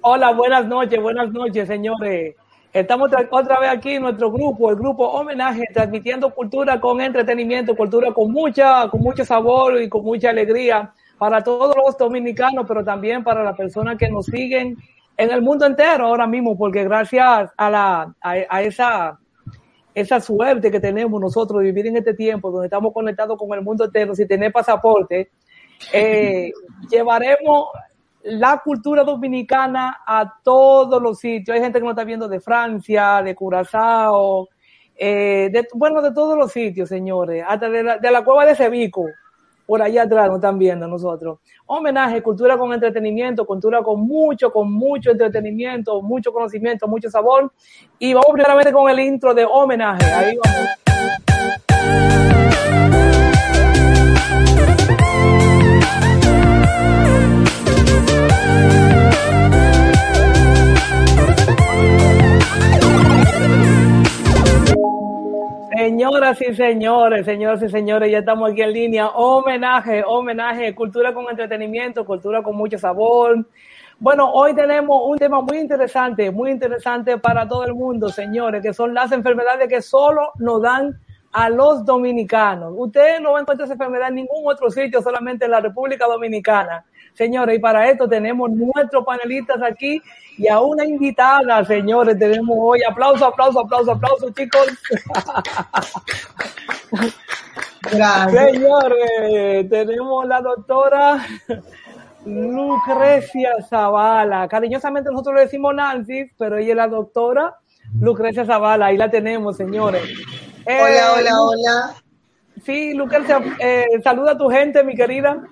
Hola, buenas noches, buenas noches, señores. Estamos otra vez aquí en nuestro grupo, el grupo Homenaje, transmitiendo cultura con entretenimiento, cultura con mucha, con mucho sabor y con mucha alegría para todos los dominicanos, pero también para las personas que nos siguen en el mundo entero ahora mismo, porque gracias a la, a, esa, esa suerte que tenemos nosotros de vivir en este tiempo donde estamos conectados con el mundo entero, si tener pasaporte, eh, llevaremos la cultura dominicana a todos los sitios. Hay gente que nos está viendo de Francia, de Curazao, eh, de, bueno, de todos los sitios, señores, hasta de la, de la cueva de Cebico, por allá atrás nos están viendo nosotros. Homenaje, cultura con entretenimiento, cultura con mucho, con mucho entretenimiento, mucho conocimiento, mucho sabor. Y vamos primeramente con el intro de homenaje. Ahí vamos. Señoras y señores, señoras y señores, ya estamos aquí en línea. Homenaje, homenaje, cultura con entretenimiento, cultura con mucho sabor. Bueno, hoy tenemos un tema muy interesante, muy interesante para todo el mundo, señores, que son las enfermedades que solo nos dan a los dominicanos. Ustedes no van a encontrar esa enfermedad en ningún otro sitio, solamente en la República Dominicana. Señores, y para esto tenemos nuestros panelistas aquí y a una invitada, señores, tenemos hoy. Aplauso, aplauso, aplauso, aplauso, chicos. Gracias. Señores, tenemos la doctora Lucrecia Zavala. Cariñosamente nosotros le decimos Nancy, pero ella es la doctora Lucrecia Zavala. Ahí la tenemos, señores. Hola, hola, eh, hola. Sí, Lucrecia, eh, saluda a tu gente, mi querida.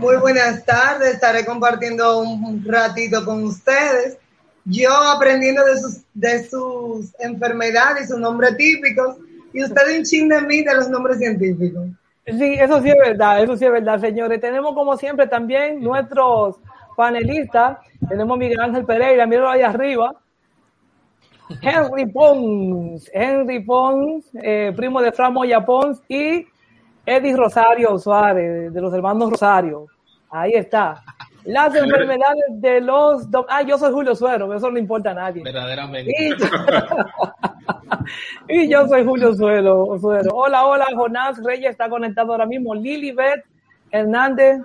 Muy buenas tardes, estaré compartiendo un ratito con ustedes. Yo aprendiendo de sus, de sus enfermedades y sus nombres típicos, y ustedes un ching de mí de los nombres científicos. Sí, eso sí es verdad, eso sí es verdad, señores. Tenemos como siempre también nuestros panelistas. Tenemos a Miguel Ángel Pereira, míralo ahí arriba Henry Pons, Henry Pons, eh, primo de Fran Moya Pons y Eddie Rosario Suárez, de los hermanos Rosario. Ahí está. Las enfermedades de los... Ah, yo soy Julio Suero, eso no importa a nadie. Verdaderamente. Y, yo soy Julio Suero, Suero. Hola, hola, Jonás Reyes está conectado ahora mismo. Lilibet Hernández,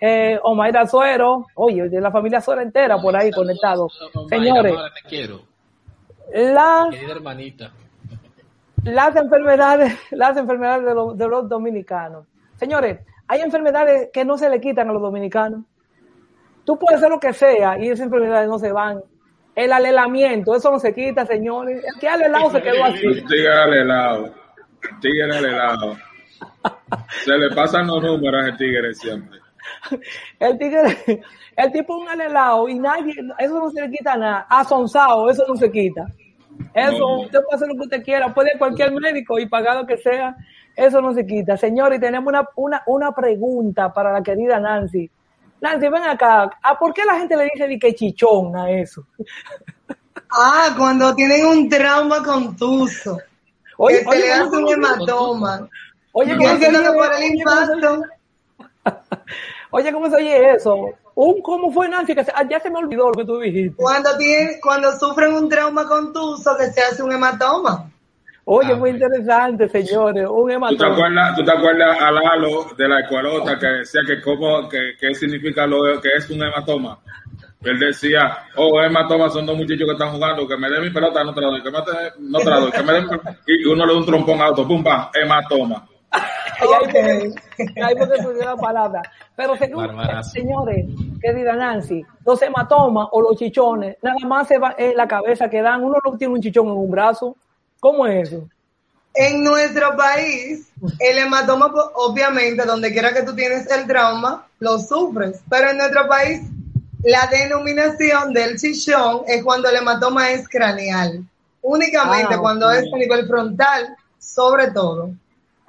eh, Omaira Suero. Oye, de la familia Suero entera por ahí conectado. Señores. te quiero las, hermanita. las enfermedades, las enfermedades de los, de los dominicanos. Señores, hay enfermedades que no se le quitan a los dominicanos. Tú puedes hacer lo que sea y esas enfermedades no se van. El alelamiento, eso no se quita, señores. El que alelado se quedó así. El tigre alelado. El tigre alelado. Se le pasan los números al tigre siempre. El tigre, el tipo un alelado y nadie, eso no se le quita nada. Asonsado, eso no se quita. Eso, usted puede hacer lo que usted quiera, puede ir cualquier médico y pagar lo que sea, eso no se quita. Señores, tenemos una, una, una pregunta para la querida Nancy. Nancy, ven acá, ¿a por qué la gente le dice de que chichón a eso? Ah, cuando tienen un trauma contuso. Oye, que se le hace un hematoma. Oye, ¿cómo se oye? Oye, ¿cómo se oye eso? Un, ¿Cómo fue, Nancy? Que ya se me olvidó lo que tú dijiste. Cuando, tiene, cuando sufren un trauma contuso, que se hace un hematoma. Oye, ah, muy interesante, señores, un hematoma. ¿Tú te acuerdas, ¿tú te acuerdas a Lalo de la escuelota que decía que cómo, que, que significa lo que es un hematoma? Él decía, oh, hematoma son dos muchachos que están jugando, que me den mi pelota, no te la doy, que me, no te la doy, que me den, y uno le da un trompón alto, pum, pam, hematoma. Ahí porque, la palabra. Pero según, señores, querida Nancy, los hematomas o los chichones, nada más se va en la cabeza que dan, uno no tiene un chichón en un brazo. ¿Cómo es eso? En nuestro país, el hematoma, pues, obviamente, donde quiera que tú tienes el trauma, lo sufres. Pero en nuestro país, la denominación del chichón es cuando el hematoma es craneal. Únicamente ah, cuando es a nivel frontal, sobre todo.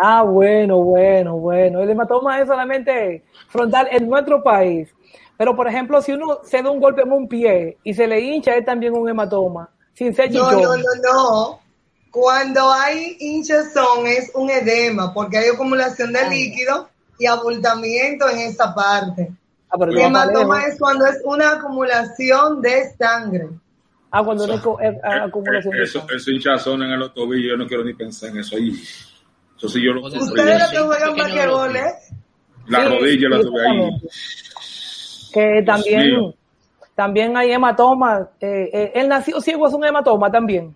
Ah, bueno, bueno, bueno. El hematoma es solamente frontal en nuestro país. Pero, por ejemplo, si uno se da un golpe en un pie y se le hincha, es también un hematoma. Sin ser no, no, no, no. Cuando hay hinchazón es un edema, porque hay acumulación de líquido y abultamiento en esa parte. Ah, pero El hematoma es cuando es una acumulación de sangre. Ah, cuando no es ah, acumulación de Eso, sangre. eso hinchazón en los tobillos, yo no quiero ni pensar en eso ahí. Sí yo lo Ustedes que juegan basquetboles, La Sí, rodilla la tuve ahí. Que también, también hay hematomas. Eh, eh, el nacido ciego es un hematoma también.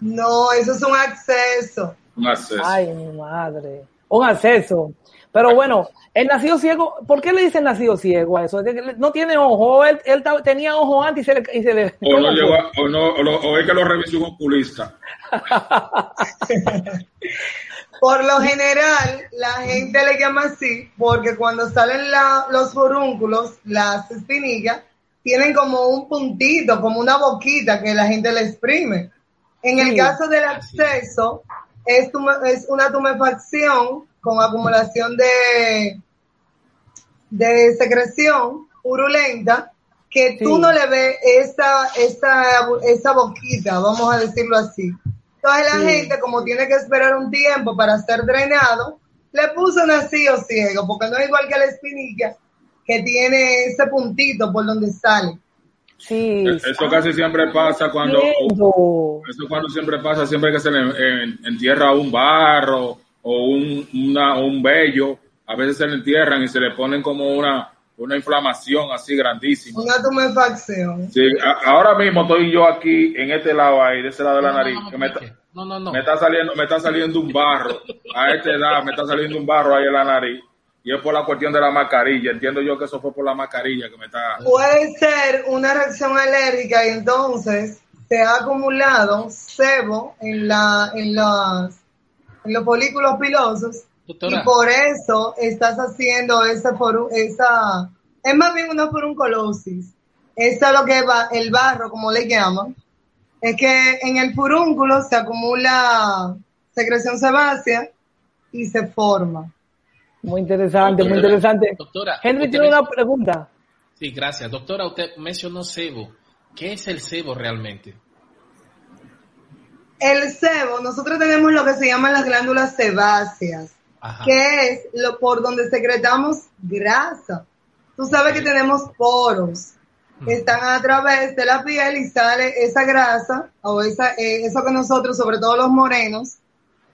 no, eso es un acceso. Un acceso. Ay, mi madre. Un acceso. Pero bueno, el nacido ciego, ¿por qué le dicen nacido ciego a eso? No tiene ojo, él, él tenía ojo antes y se le... Y se le O, no ¿cómo llegó a- o, no, o, lo- o es que lo revisó un oculista. Por lo general, la gente le llama así porque cuando salen la- los forúnculos, las espinillas, tienen como un puntito, como una boquita que la gente le exprime. En el Sí. caso del acceso, es, tume- es una tumefacción con acumulación de, de secreción purulenta que tú no le ves esa, esa, esa boquita, vamos a decirlo así. Entonces la Sí. gente, como tiene que esperar un tiempo para ser drenado, le puso nacido ciego, porque no es igual que la espinilla, que tiene ese puntito por donde sale. Sí. Eso casi siempre pasa cuando... Eso cuando siempre pasa, siempre que se le en- entierra un barro o un, una, un vello, a veces se le entierran y se le ponen como una, una inflamación así grandísima. Una tumefacción. Sí, a- ahora mismo estoy yo aquí en este lado ahí, de ese lado de la No, nariz, no, no, que me, está- pique. no, no, no. me está saliendo, me está saliendo un barro, a esta edad me está saliendo un barro ahí en la nariz, y es por la cuestión de la mascarilla, entiendo yo que eso fue por la mascarilla que me está... Puede ser una reacción alérgica y entonces se ha acumulado sebo en, la, en, las, en los folículos pilosos Doctora, y por eso estás haciendo esa, foru- esa es más bien una furunculosis. Eso es lo que va, el barro, como le llaman. Es que en el furúnculo se acumula secreción sebácea y se forma. Muy interesante, muy interesante. doctora, Henry tiene una pregunta. Sí, gracias. Doctora, usted mencionó sebo. ¿Qué es el sebo realmente? El sebo, nosotros tenemos lo que se llaman las glándulas sebáceas, Ajá. que es lo por donde secretamos grasa. Tú sabes que tenemos poros, que están a través de la piel y sale esa grasa o esa, eh, eso que nosotros, sobre todo los morenos,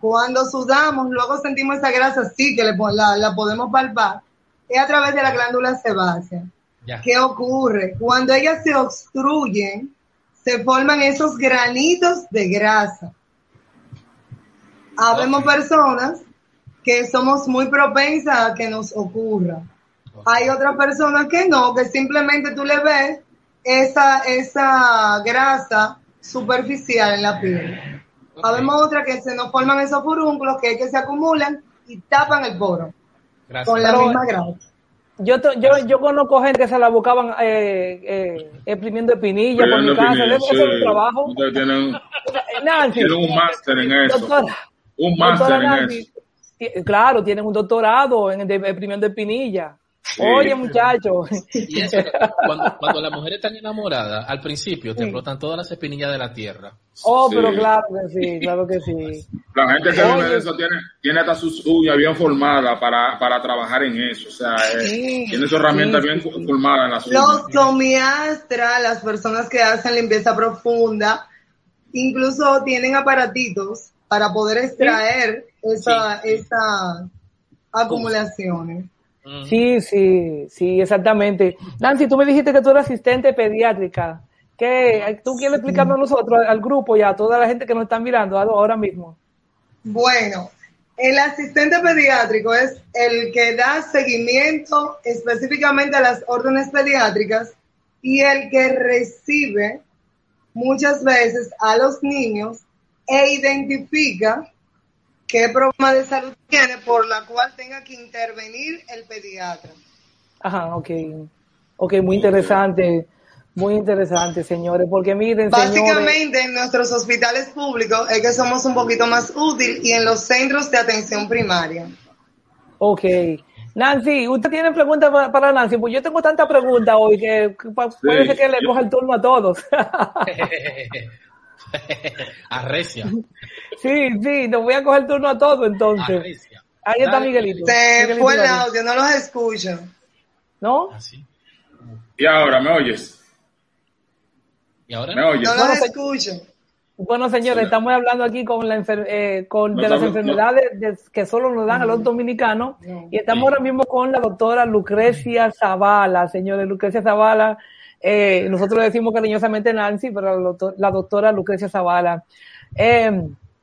cuando sudamos, luego sentimos esa grasa, sí que le la, la podemos palpar, es a través de la glándula sebácea. Ya. ¿Qué ocurre? Cuando ellas se obstruyen, se forman esos granitos de grasa. Habemos Ok. personas que somos muy propensas a que nos ocurra. Hay otras personas que no, que simplemente tú le ves esa, esa grasa superficial en la piel. Ok. Habemos otras que se nos forman esos furúnculos que es que se acumulan y tapan el poro Gracias. con la Pero- misma grasa. Yo, yo, yo conozco gente que se la buscaban eh, eh, exprimiendo espinilla por mi casa. Eso es un sí. trabajo. Ustedes tienen, Nancy, tienen un máster en eso. doctora, Un máster en Nancy, eso. Claro, tienen un doctorado en de- exprimiendo espinilla. Sí. Oye, muchachos. Y eso, cuando, cuando las mujeres están enamoradas, al principio te Sí. brotan todas las espinillas de la tierra. Oh, Sí. pero claro que sí, claro que sí. La gente que vive Oye. de eso tiene, tiene hasta sus uñas bien formadas para, para trabajar en eso. O sea, eh, Sí, tiene su herramienta sí, bien formadas en las uñas. Los tomiastras, las personas que hacen limpieza profunda, incluso tienen aparatitos para poder extraer esa, esas acumulaciones. Sí, sí, sí, exactamente. Nancy, tú me dijiste que tú eres asistente pediátrica. ¿Qué? ¿Tú quieres explicarnos a nosotros, al grupo y a toda la gente que nos está mirando ahora mismo? Bueno, el asistente pediátrico es el que da seguimiento específicamente a las órdenes pediátricas y el que recibe muchas veces a los niños e identifica qué problema de salud tiene por la cual tenga que intervenir el pediatra. Ajá, ok. Ok, muy interesante. Muy interesante, señores, porque miren, señores. Básicamente en nuestros hospitales públicos es que somos un poquito más útil y en los centros de atención primaria. Ok. Nancy, ¿usted tiene preguntas pa- para Nancy? Pues yo tengo tanta pregunta hoy que puede ser que le yo- coja el turno a todos. Arrecia. sí, sí, nos voy a coger turno a todos entonces. Arrecia. Ahí está. Miguelito. Se Miguelito fue el audio, no los escucho. ¿No? Así. Y ahora, ¿me oyes? ¿Y ahora? ¿Me oyes? No los escucho. Bueno, señores, Sí. estamos hablando aquí con la enfer- eh, con No de las enfermedades de- que solo nos dan a los dominicanos y estamos Sí. ahora mismo con la doctora Lucrecia Zavala, señores, Lucrecia Zavala. Eh, nosotros le decimos cariñosamente Nancy, pero la, doctor- la doctora Lucrecia Zavala. Eh,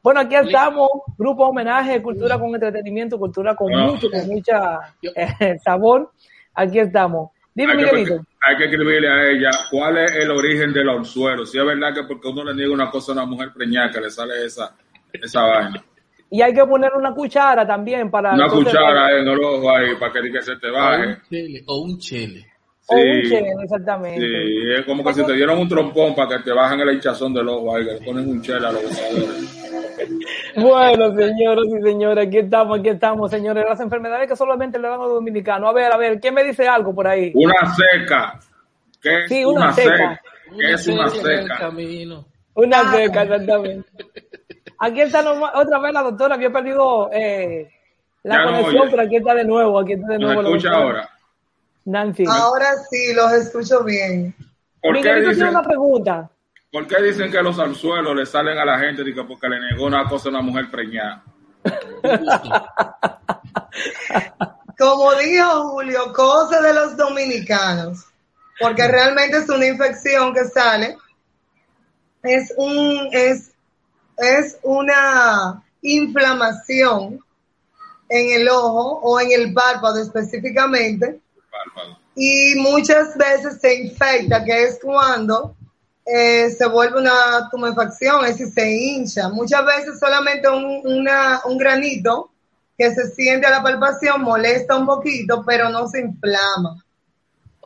bueno, aquí estamos, grupo homenaje, cultura con entretenimiento, cultura con mucho, con mucha eh, sabor. Aquí estamos. Dime, Hay que, Miguelito. hay que escribirle a ella cuál es el origen del orzuelo. Si es verdad que porque uno le niega una cosa a una mujer preñada que le sale esa, esa vaina. Y hay que poner una cuchara también para... Una cuchara en el ojo ahí para que, que se te O baje. un chele. O un chele. O un Sí. chele, exactamente. Sí, es como que si te dieron un trompón para que te bajen el hinchazón del ojo ahí, que le ponen un chela a los. Bueno, señoras y señores, aquí estamos, aquí estamos, señores. Las enfermedades que solamente le dan a los dominicanos. A ver, a ver, ¿quién me dice algo por ahí? Una seca. ¿Qué es Sí, una una, seca. seca? ¿Qué es una seca? Una Ah. seca, exactamente. Aquí está nomás- otra vez la doctora, había perdido eh, la Ya no conexión, oye. pero aquí está de nuevo, aquí está de ¿Nos nuevo. la escucha doctora. ahora? Nancy. Ahora sí, los escucho bien. ¿Por qué, Miguelito tiene dicen, una pregunta. ¿Por qué dicen que los anzuelos le salen a la gente porque le negó una cosa a una mujer preñada? Como dijo Julio, cosa de los dominicanos, porque realmente es una infección que sale, es un es es una inflamación en el ojo o en el párpado específicamente. Y muchas veces se infecta, que es cuando eh, se vuelve una tumefacción, es decir, se hincha. Muchas veces solamente un, una- un granito que se siente a la palpación molesta un poquito, pero no se inflama.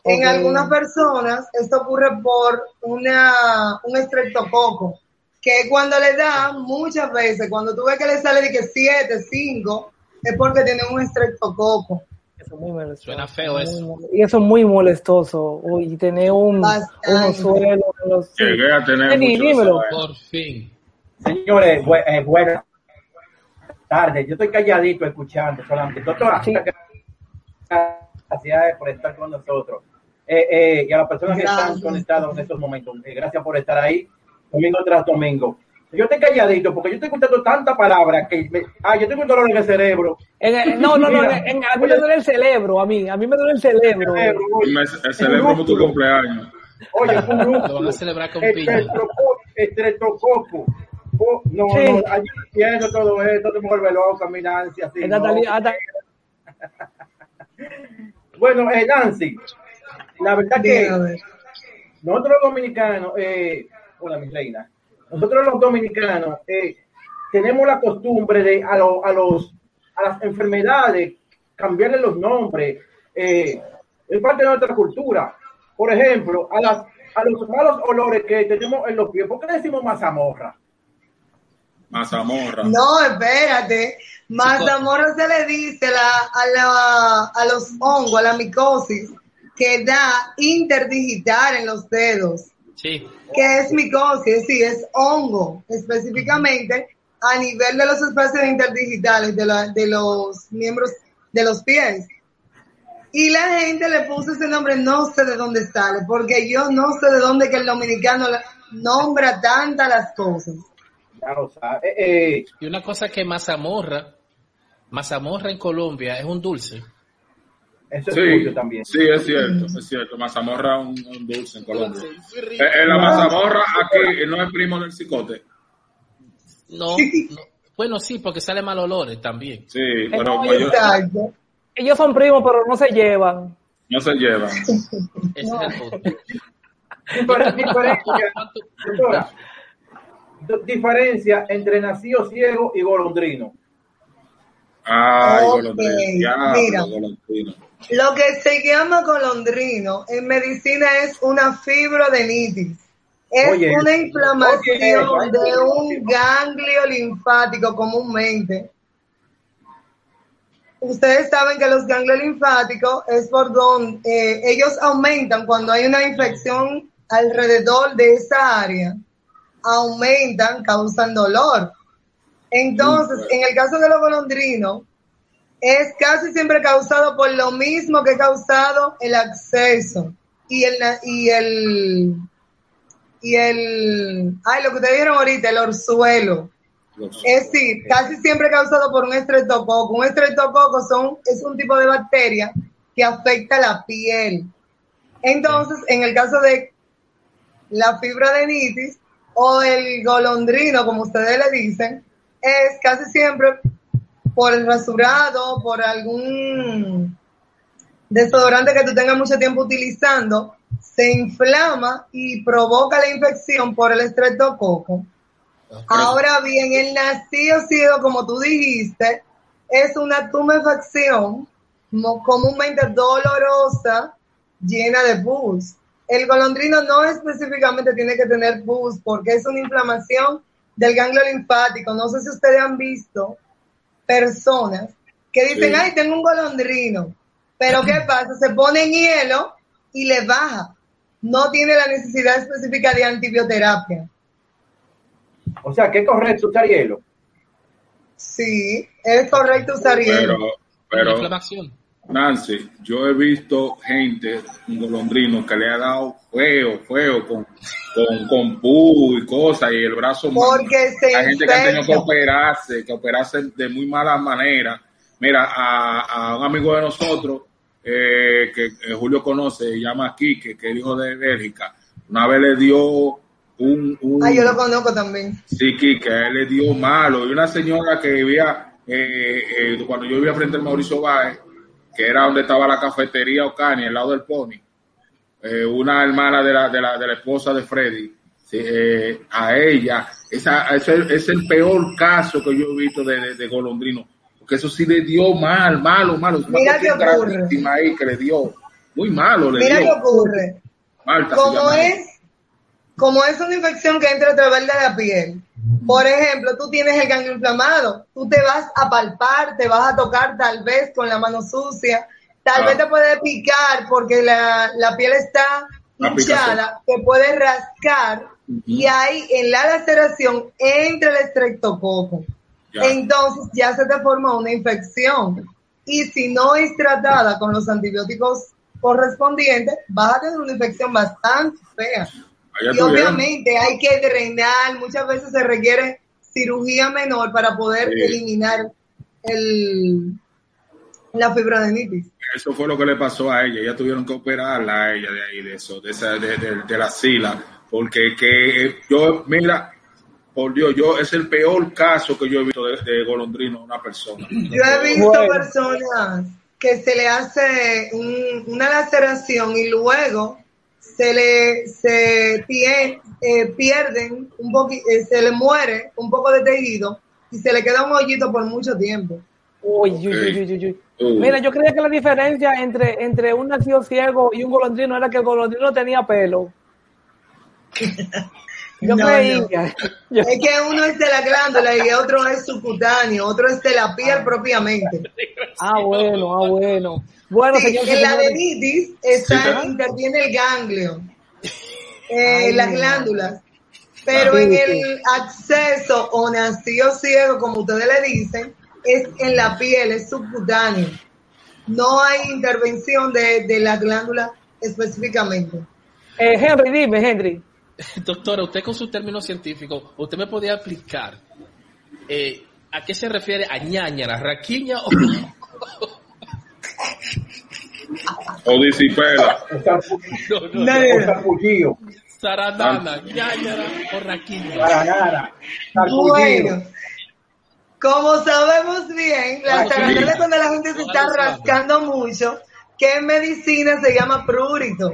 En algunas personas esto ocurre por una, un estreptococo, que cuando le da, muchas veces, cuando tú ves que le sale de que 7, 5, es porque tiene un estreptococo. Muy molestoso. Suena feo eso. Y eso es muy molestoso. Uy, tener un, unos suelos. los- sí. Llegué a tener dímelo. Por fin. Señores, bu- eh, buenas tardes. Yo estoy calladito escuchando solamente. Doctora, Sí. gracias por estar con nosotros. Eh, eh, y a las personas que están conectadas en estos momentos, eh, gracias por estar ahí domingo tras domingo. Yo estoy calladito porque yo estoy escuchando tanta palabra que me, ah, yo tengo un dolor en el cerebro. En el- no, no, no, en- a mí me duele el cerebro, a mí, a mí me duele el cerebro. Cerebro, oye, me celebro como tu cumpleaños. Oye, es un Lo van a celebrar con piña. Estreptococo. Oh, no, Sí. no, ayer viendo todo esto, te vuelve loca, mi Nancy, así. No. Bueno, eh, Nancy, la verdad que nosotros los dominicanos, eh, hola mi reina, nosotros los dominicanos eh, tenemos la costumbre de a, lo- a los a las enfermedades cambiarle los nombres, eh, es parte de nuestra cultura. Por ejemplo, a las a los malos olores que tenemos en los pies, ¿por qué decimos mazamorra? Mazamorra. No, espérate. Mazamorra se le dice la, a, la, a los hongos, a la micosis, que da interdigital en los dedos. Sí. Que es micosis? Sí, es hongo, específicamente a nivel de los espacios interdigitales de, la- de los miembros de los pies. Y la gente le puso ese nombre, no sé de dónde sale, porque yo no sé de dónde que el dominicano nombra tantas las cosas. Sabe. Eh, eh, Y una cosa que mazamorra, mazamorra en Colombia es un dulce. Eso es Sí, tuyo también. sí, es cierto, es cierto. Mazamorra es un, un dulce en Colombia. Eh, eh, la mazamorra aquí no es primo del cicote. No, no. Bueno, sí, porque sale mal olores también. Sí, pero mayor- Exacto. Ellos son primos, pero no se llevan. no se llevan. Ese es el punto. Difer- diferencia, doctora, diferencia entre nacido ciego y golondrino. Ay, golondrino. Ya, mira. golondrino. Lo que se llama colondrino en medicina es una fibrodenitis. Es Oye, una inflamación oye, de un ganglio linfático comúnmente. Ustedes saben que los ganglios linfáticos es por donde eh, ellos aumentan cuando hay una infección alrededor de esa área. Aumentan, causan dolor. Entonces, en el caso de los golondrinos, es casi siempre causado por lo mismo que ha causado el acceso y el, y el, y el, ay, lo que ustedes vieron ahorita, el orzuelo. Los- Es decir, casi siempre causado por un estreptococo. Un estreptococo son, es un tipo de bacteria que afecta la piel. Entonces, en el caso de la fibroadenitis o el golondrino, como ustedes le dicen, es casi siempre por el rasurado, por algún desodorante que tú tengas mucho tiempo utilizando, se inflama y provoca la infección por el estreptococo. Ahora bien, el nacido, como tú dijiste, es una tumefacción comúnmente dolorosa, llena de pus. El golondrino no específicamente tiene que tener pus porque es una inflamación del ganglio linfático. No sé si ustedes han visto personas que dicen, Sí. ay, tengo un golondrino. Pero ¿qué pasa? Se pone en hielo y le baja. No tiene la necesidad específica de antibioterapia. O sea, que es correcto usar hielo. Sí, es correcto usar Pero, hielo. Pero, inflamación. Nancy, yo he visto gente, un golondrino, que le ha dado feo, feo, con, con, con pu y cosas, y el brazo mal. Porque se Hay gente que ha tenido que operarse, que operarse de muy mala manera. Mira, a, a un amigo de nosotros, eh, que eh, Julio conoce, se llama Quique, que es hijo de Bélgica, una vez le dio un... un Ah, yo lo conozco también. Sí, Quique, a él le dio malo. Y una señora que vivía, eh, eh, cuando yo vivía frente al Mauricio Báez, que era donde estaba la cafetería Ocani, al lado del Pony, eh, una hermana de la, de, la, de la esposa de Freddy, eh, a ella, esa, ese es el peor caso que yo he visto de, de, de Golondrino, porque eso sí le dio mal, malo, malo. Mira qué ocurre. ahí que le dio, muy malo le Mira qué ocurre. Como es, como es una infección que entra a través de la piel. Por ejemplo, tú tienes el ganglio inflamado, tú te vas a palpar, te vas a tocar tal vez con la mano sucia, tal Ah. vez te puede picar porque la, la piel está La hinchada, te puede rascar y ahí en la laceración entra el estreptococo. Ya. Entonces ya se te forma una infección. Y si no es tratada con los antibióticos correspondientes, vas a tener una infección bastante fea. Allá Y obviamente hay que drenar, muchas veces se requiere cirugía menor para poder Sí. eliminar el, la fibroadenitis. Eso fue lo que le pasó a ella. Ya tuvieron que operarla a ella de ahí, de eso, de, esa, de, de- de la sila. Porque que eh, yo, mira, por Dios, yo es el peor caso que yo he visto de, de golondrino a una persona. Yo he visto Bueno. personas que se le hace un- una laceración y luego se le se eh, pierden un poqui- eh, se le muere un poco de tejido y se le queda un hoyito por mucho tiempo. Uy, uy, Ok. uy, uy, uy, uy. Uh. Mira, yo creía que la diferencia entre, entre un nacido ciego y un golondrino era que el golondrino tenía pelo. Yo No. Yo- Es que uno es de la glándula y otro es subcutáneo, otro es de la piel propiamente. ah, bueno, ah, bueno. Bueno, Sí, señor, en la adenitis está, Sí, interviene el ganglio, eh, las glándulas. Pero en el acceso o nacido ciego, como ustedes le dicen, es en la piel, es subcutáneo. No hay intervención de, de la glándula específicamente. eh, Henry, dime, Henry. Doctora, usted con su término científico, ¿usted me podía explicar eh, a qué se refiere a ñañara, raquiña o O disipela. No, no, No, sarpullido. saranana, ñañara o raquiña? Sarpullido. Bueno, como sabemos bien, la sí. es cuando la gente se está rascando mucho, que en medicina se llama prurito.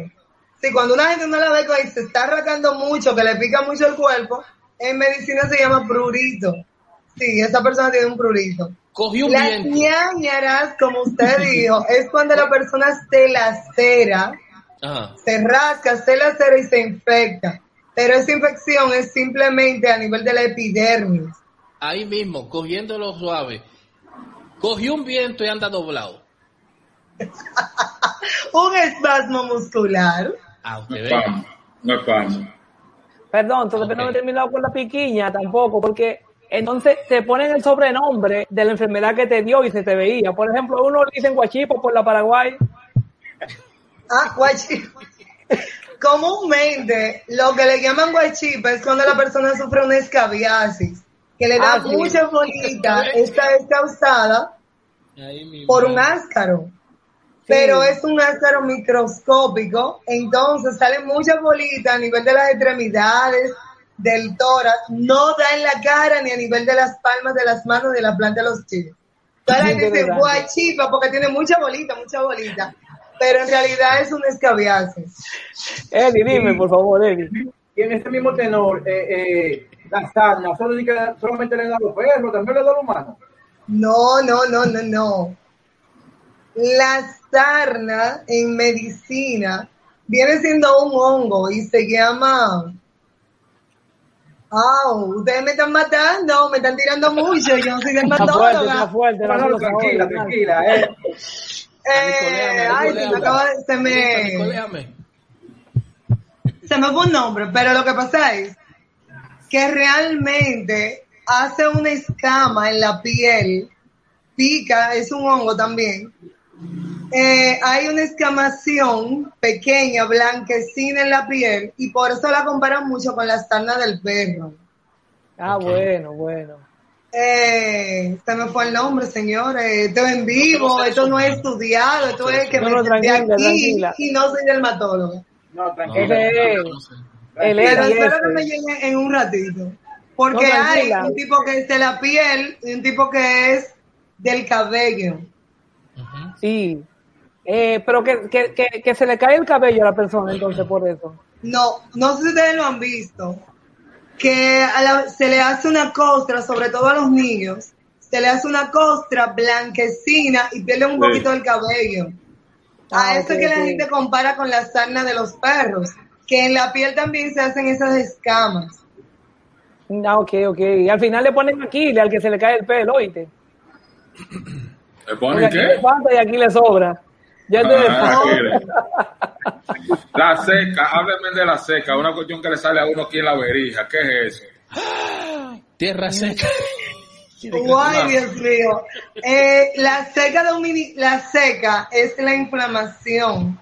Si cuando una gente no la ve y se está rascando mucho, que le pica mucho el cuerpo, en medicina se llama prurito. Sí, esa persona tiene un prurito. Cogió un Las ñañaras, como usted dijo, es cuando la persona se lacera, Ajá. se rasca, se lacera y se infecta. Pero esa infección es simplemente a nivel de la epidermis. Ahí mismo, cogiéndolo suave. Cogió un viento y anda doblado. Un espasmo muscular. Ah, No usted es. No es pan. Perdón, todavía no he terminado con la piquiña tampoco, porque entonces te ponen el sobrenombre de la enfermedad que te dio y se te veía. Por ejemplo, a uno le dicen guachipo por la Paraguay. Ah, guachi. Comúnmente, lo que le llaman guachipa es cuando la persona sufre una escabiasis, que le da Ah, sí. mucha bolita. Esta es causada por un ácaro. Pero es un ácaro microscópico, entonces salen muchas bolitas a nivel de las extremidades, del tórax, no da en la cara ni a nivel de las palmas de las manos de la planta de los chiles. Toda la gente dice guachipa porque tiene mucha bolita, mucha bolita, pero en realidad es un escabiasis. Eddie, dime, por favor, Eddie. Y en ese mismo tenor, eh, eh, la sarna, solo solamente le da a los perros, también le da a los humanos. No, no, no, no, no. La sarna en medicina viene siendo un hongo y se llama. Ah, ustedes me están matando, me están tirando mucho, yo no soy Está fuerte, está dermatóloga. fuerte. tranquila, tranquila. Eh. Eh, ay, se me acaba de, se me, se me fue un nombre, pero lo que pasa es que realmente hace una escama en la piel, pica, es un hongo también. Eh, hay una escamación pequeña, blanquecina en la piel, y por eso la comparan mucho con la sarna del perro. Ah, bueno, bueno. Eh, se me fue el nombre, señores. Esto es en vivo, esto no es estudiado, esto es que No, me senté aquí tranquila. y no soy dermatóloga. No, No, tranquila. No, el Pero espero que me llegue en un ratito. Porque No, hay un tipo que es de la piel y un tipo que es del cabello. Sí. Eh, pero que, que, que, que se le cae el cabello a la persona, entonces, por eso. No, no sé si ustedes lo han visto. Que a la- se le hace una costra, sobre todo a los niños, se le hace una costra blanquecina y pierde un Sí. poquito el cabello. A Ah, eso que la gente compara con la sarna de los perros, que en la piel también se hacen esas escamas. Ah, ok, ok. Y al final le ponen aquí al que se le cae el pelo, ¿oíste? ¿Le Porque ponen aquí qué? le falta y aquí le sobra. Ya te Ah, mire. La seca, hábleme de la seca, una cuestión que le sale a uno aquí en la verija. ¿Qué es eso? Tierra seca. Ay, Dios mío. Eh, la, seca domini- la seca es la inflamación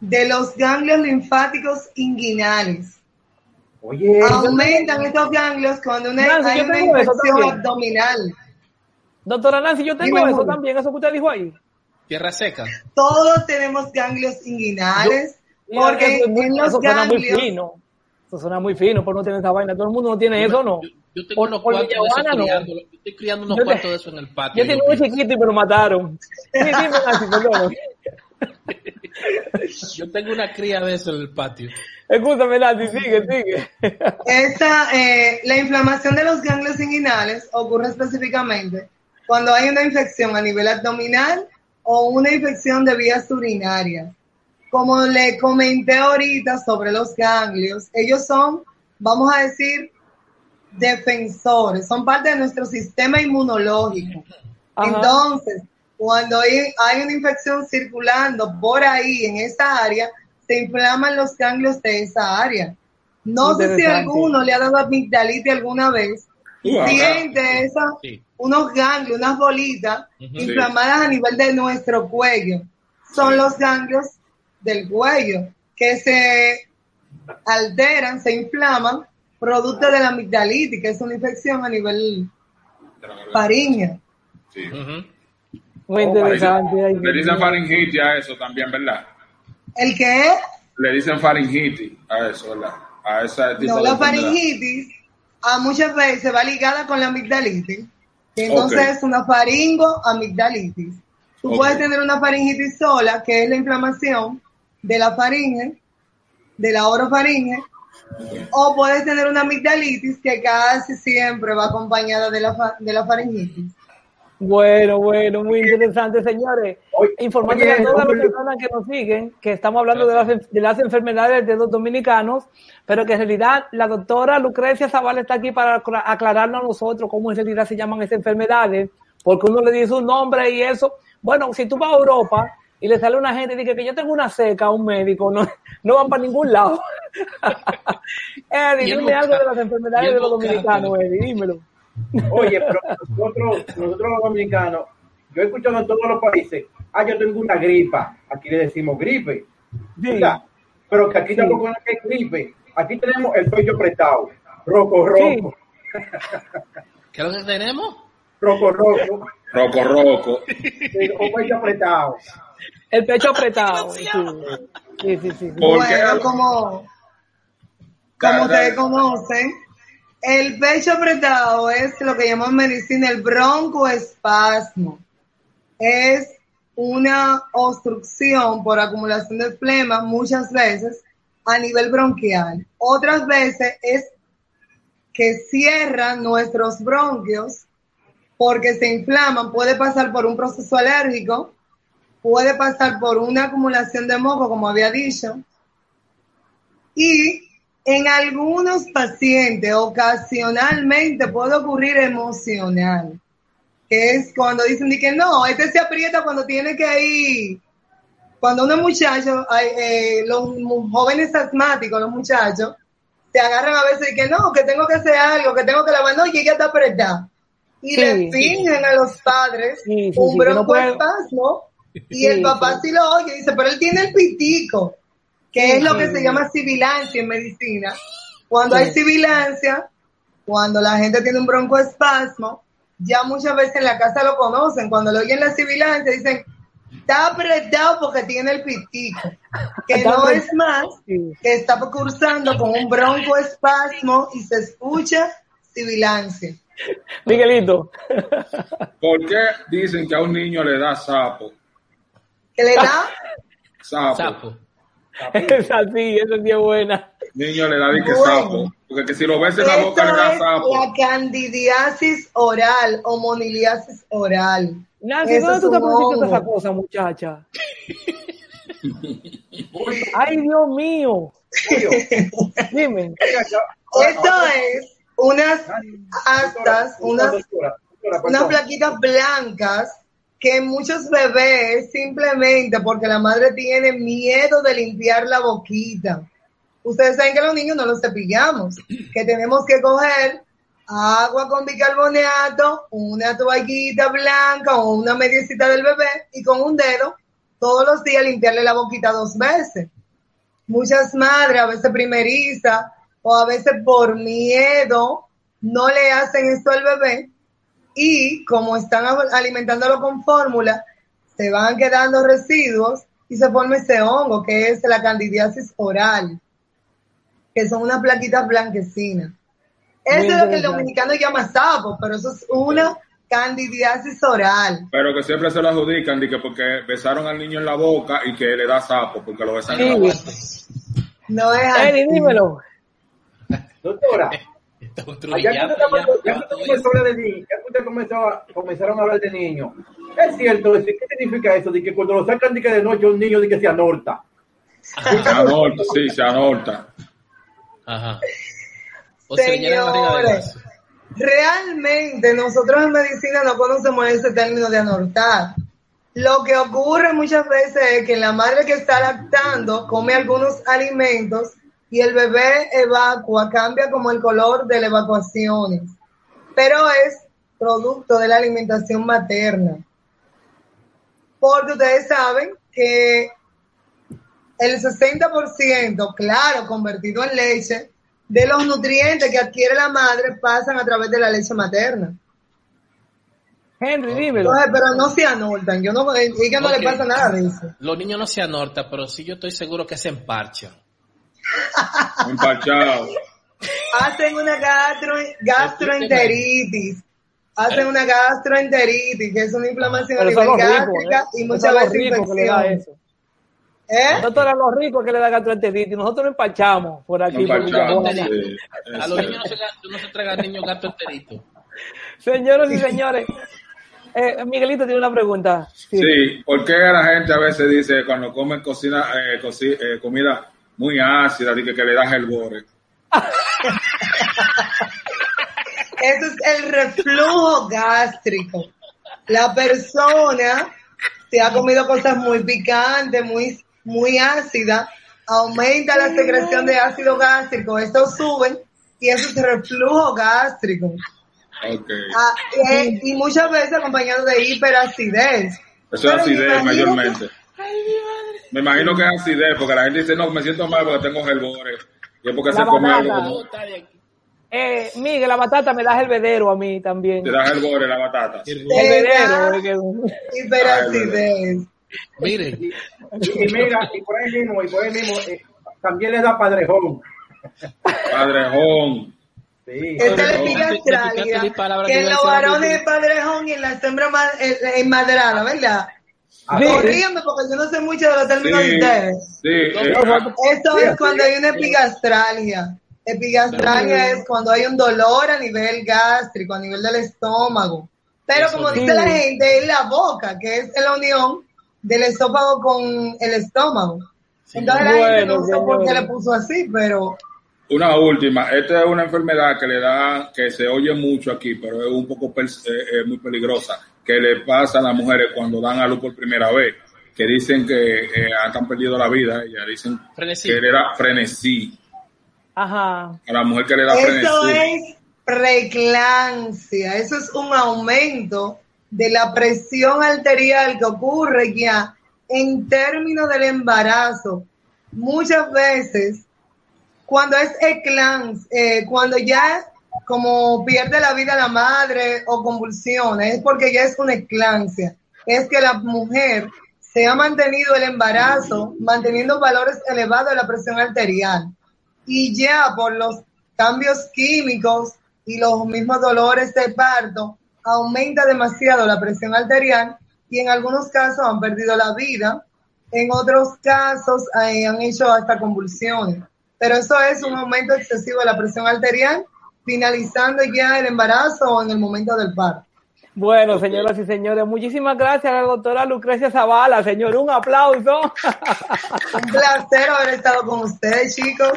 de los ganglios linfáticos inguinales. Oye, Aumentan estos ganglios cuando una- Nancy, hay una infección abdominal. Doctora Nancy, yo tengo Dime, eso también, eso que usted dijo ahí. Tierra seca. Todos tenemos ganglios inguinales porque eso, es muy- en los eso suena muy fino. Eso suena muy fino, por no tener esa vaina. Todo el mundo no tiene eso, ¿no? Yo, yo tengo Por- unos por cuantos de eso no. criando. Yo estoy criando unos te- cuantos de eso en el patio. Yo tenía uno chiquito y me lo mataron. Yo tengo una cría de eso en el patio. Escúchame, Nancy, sigue, sigue. Esta, eh, la inflamación de los ganglios inguinales ocurre específicamente cuando hay una infección a nivel abdominal o una infección de vías urinarias. Como le comenté ahorita sobre los ganglios, ellos son, vamos a decir, defensores, son parte de nuestro sistema inmunológico. Ajá. Entonces, cuando hay, hay una infección circulando por ahí en esa área, se inflaman los ganglios de esa área. No sé si alguno le ha dado amigdalitis alguna vez siente esa, Sí. Unos ganglios, unas bolitas inflamadas a nivel de nuestro cuello. Son los ganglios del cuello que se alteran, se inflaman, producto de la amigdalitis, que es una infección a nivel. Sí. Ujú. Muy Oh, interesante. ay, Le dicen faringitis a eso también, ¿verdad? ¿El qué? Le dicen faringitis a eso, ¿verdad? A esa No, la faringitis a muchas veces va ligada con la amigdalitis. Entonces Ok. es una faringo-amigdalitis. Tú Ok. puedes tener una faringitis sola, que es la inflamación de la faringe, de la orofaringe, o puedes tener una amigdalitis que casi siempre va acompañada de la, de la faringitis. Bueno, bueno, muy interesante, señores. Oye, a todas las personas que nos siguen que estamos hablando de las, de las enfermedades de los dominicanos, pero que en realidad la doctora Lucrecia Zavala está aquí para acla- aclararnos a nosotros cómo en realidad se llaman esas enfermedades, porque uno le dice un nombre y eso. Bueno, si tú vas a Europa y le sale una gente y dice que yo tengo una seca a un médico, no, no van para ningún lado. Eddie, dime algo de las enfermedades de los dominicanos, Eddie, dímelo. Oye, pero nosotros, nosotros los dominicanos, yo he escuchado en todos los países, ah, yo tengo una gripa, aquí le decimos gripe, Sí. pero que aquí tampoco es gripe. Aquí tenemos el pecho apretado, roco, roco, ¿Qué es lo que tenemos? roco, roco, Roco, roco. sí, un pecho apretado. El pecho apretado. Sí, sí, sí. sí. Bueno, como, como ustedes conocen, el pecho apretado es lo que llaman medicina el broncoespasmo. Es una obstrucción por acumulación de flema muchas veces a nivel bronquial. Otras veces es que cierran nuestros bronquios porque se inflaman. Puede pasar por un proceso alérgico, puede pasar por una acumulación de moco, como había dicho, y en algunos pacientes ocasionalmente puede ocurrir emocional, que es cuando dicen que no, este se aprieta cuando tiene que ir, cuando unos muchachos, eh, los jóvenes asmáticos, los muchachos, se agarran a veces y que no, que tengo que hacer algo, que tengo que lavar, no, y ella está apretada. Y Sí, le sí. fingen a los padres Sí, sí, un sí, que no broncoespasmo y Sí, el papá sí. sí lo oye y dice, pero él tiene el pitico, que es lo que se llama sibilancia en medicina. Cuando hay sibilancia, cuando la gente tiene un broncoespasmo, ya muchas veces en la casa lo conocen, cuando lo oyen la sibilancia dicen, está apretado porque tiene el pitico, que no es más que está cursando con un broncoespasmo y se escucha sibilancia. Miguelito. ¿Por qué dicen que a un niño le da sapo? ¿Qué le da? Sapo. Sapo. Esa sí, esa sí es buena. Niño le da de que Bueno. sapo. Porque que si lo ves en la boca le da es sapo. la candidiasis oral o moniliasis oral. Nancy, Eso ¿dónde es tú te hongo. esa cosa, muchacha? Ay, Dios mío. Dime. Esto es unas astas, unas, unas plaquitas blancas que muchos bebés simplemente porque la madre tiene miedo de limpiar la boquita. Ustedes saben que los niños no los cepillamos, que tenemos que coger agua con bicarbonato, una toallita blanca o una mediecita del bebé y con un dedo todos los días limpiarle la boquita dos veces. Muchas madres, a veces primeriza o a veces por miedo, no le hacen esto al bebé y como están alimentándolo con fórmula, se van quedando residuos y se forma ese hongo que es la candidiasis oral, que son unas plaquitas blanquecinas. Eso es lo que el dominicano llama sapo, pero eso es una candidiasis oral. Pero que siempre se lo adjudican que porque besaron al niño en la boca y que le da sapo porque lo besan en la boca. No es así. Eri, dímelo. Doctora, que trujillano, usted ya, ya ya tú ya usted comenzaron a hablar de niños, es cierto, decir, ¿qué significa eso? De que cuando lo sacan de que de noche un niño de que se anorta. Se anorta, sí, se anorta. Ajá. O Señores, realmente nosotros en medicina no conocemos ese término de anortar. Lo que ocurre muchas veces es que la madre que está lactando come algunos alimentos y el bebé evacua, cambia como el color de las evacuaciones, pero es producto de la alimentación materna. Porque ustedes saben que el 60%, claro, convertido en leche, de los nutrientes que adquiere la madre pasan a través de la leche materna. Henry, dímelo. Entonces, pero no se anortan, yo no, y que no le pasa nada de eso. Los niños no se anortan, pero sí yo estoy seguro que se emparchan. Empachado. Hacen una gastro, gastroenteritis, hacen una gastroenteritis, que es una inflamación a nivel gástrica ¿eh? y muchas veces. ¿Eh? Nosotros los ricos que le da gastroenteritis, nosotros lo empachamos por aquí. por. Sí, A los niños no se, no se tragan niños gato enterito. Señoras y señores, eh, Miguelito tiene una pregunta. Sí. Sí, ¿por qué la gente a veces dice cuando comen cocina, eh, coci- eh, comida muy ácida, dice que le da el bore? Eso es el reflujo gástrico. La persona, si ha comido cosas muy picantes, muy, muy ácidas, aumenta la secreción de ácido gástrico. Esto sube y eso es reflujo gástrico. Ok. Ah, eh, y muchas veces acompañado de hiperacidez. Eso es acidez mayormente. Ay. Me imagino que es acidez, porque la gente dice, no, me siento mal porque tengo gelbore. Y es porque La se come algo como... Eh, Miguel, la batata me da el vedero a mí también. Te da gelbore la batata. El vedero. Miren, Y, y mira, y por ahí mismo, y por ahí mismo, eh, también le da padrejón. Padrejón. Sí. Esta es la Di palabra que en los varones es padrejón y en las hembras es- madrada, ¿verdad? Ah, Sí. Corrígame porque yo no sé mucho de los términos de Sí, ustedes. sí. Esto es cuando hay una epigastralia. Epigastralia es cuando hay un dolor a nivel gástrico, a nivel del estómago. Pero Eso como sí. dice la gente, es la boca, que es la unión del esófago con el estómago. Entonces la gente no sé por qué le puso así, pero Una última, esta es una enfermedad que le da, que se oye mucho aquí, pero es un poco eh, eh, muy peligrosa, que le pasa a las mujeres cuando dan a luz por primera vez, que dicen que eh, han perdido la vida, ya dicen Frenesí. que le da frenesí, Ajá. a la mujer que le da Eso frenesí. es preeclampsia, eso es un aumento de la presión arterial que ocurre ya en términos del embarazo. Muchas veces, cuando es eclams, eh, cuando ya como pierde la vida la madre o convulsiones, es porque ya es una eclampsia. Es que la mujer se ha mantenido el embarazo manteniendo valores elevados de la presión arterial y ya por los cambios químicos y los mismos dolores de parto, aumenta demasiado la presión arterial y en algunos casos han perdido la vida, en otros casos eh, han hecho hasta convulsiones. Pero eso es un aumento excesivo de la presión arterial, finalizando ya el embarazo o en el momento del parto. Bueno, señoras y señores, muchísimas gracias a la doctora Lucrecia Zavala, señor. Un aplauso. Un placer haber estado con ustedes, chicos.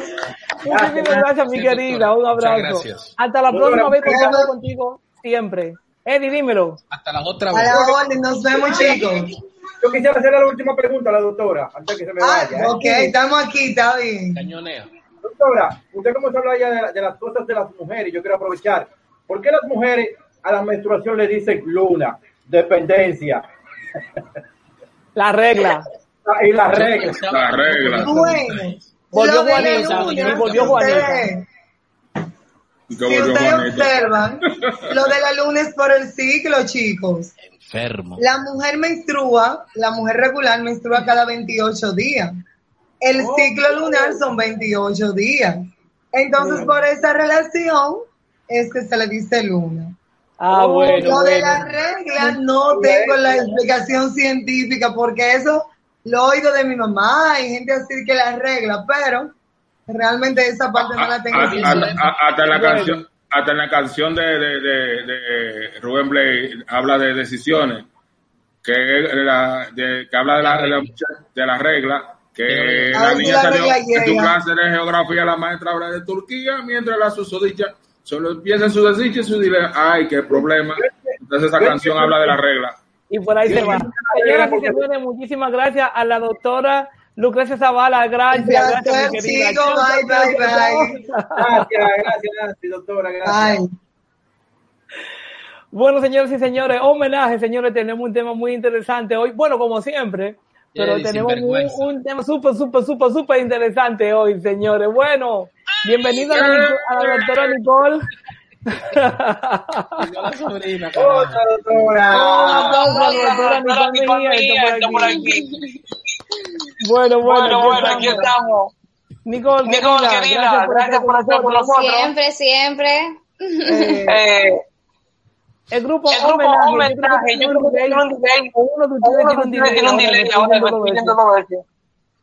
Muchísimas gracias, mi querida. doctora. Un Muchas abrazo. gracias. Hasta la Muy próxima vez contamos contigo siempre. Eddie, dímelo. hasta la otra A vez. la orden, nos vemos, chicos. Yo quisiera hacerle la última pregunta a la doctora, antes que se me Ah, vaya. ¿eh? ok, estamos aquí, está bien. Cañonea. Doctora, usted como se habla ya de, de las cosas de las mujeres, yo quiero aprovechar. ¿Por qué las mujeres a la menstruación le dicen luna, dependencia La regla. y las reglas? La regla. Bueno, Volvió la Juanita, luna, volvió si Juanita. ustedes- Si observan, lo de la luna es por el ciclo, chicos. Enfermo. La mujer menstrua, la mujer regular menstrua cada 28 días. El Oh. ciclo lunar son 28 días. Entonces, por esa relación es que se le dice luna. Ah, Oh, bueno, Lo de bueno. la regla no tengo la explicación científica porque eso lo he oído de mi mamá y gente así que la regla, pero realmente esa parte no la tengo. A- a- científica. a- Hasta en la Bueno. canción, hasta en la canción de, de, de, de Rubén Blade habla de decisiones, que, la, de, que habla de la, de la, de la regla, que la niña la salió su llega. clase de geografía, la maestra habla de Turquía, mientras la susodicha solo empieza su desdicha y su dile, ay, qué problema. Entonces esa canción habla de la regla. Y por ahí se va. Señoras y señores, muchísimas gracias a la doctora Lucrecia Zavala. Gracias, gracias, mi querida. chicos. Bye, bye, bye. Gracias, gracias, doctora, gracias. Bueno, señores y señores, homenaje, señores, tenemos un tema muy interesante hoy. Bueno, como siempre, pero tenemos un, tema súper, súper, súper, súper interesante hoy, señores. Bueno, bienvenido a la, a la doctora Nicole. La sobrina, doctora. Por aquí. Bueno, bueno, aquí estamos. Nicole, Nicole, querida, querida, gracias por estar con nosotros. Siempre, siempre. Eh, Eh, el grupo el grupo homenaje, homenaje, yo creo que tiene tiene un delay. uno de ustedes tiene un tiene un delay ahora, me estoy.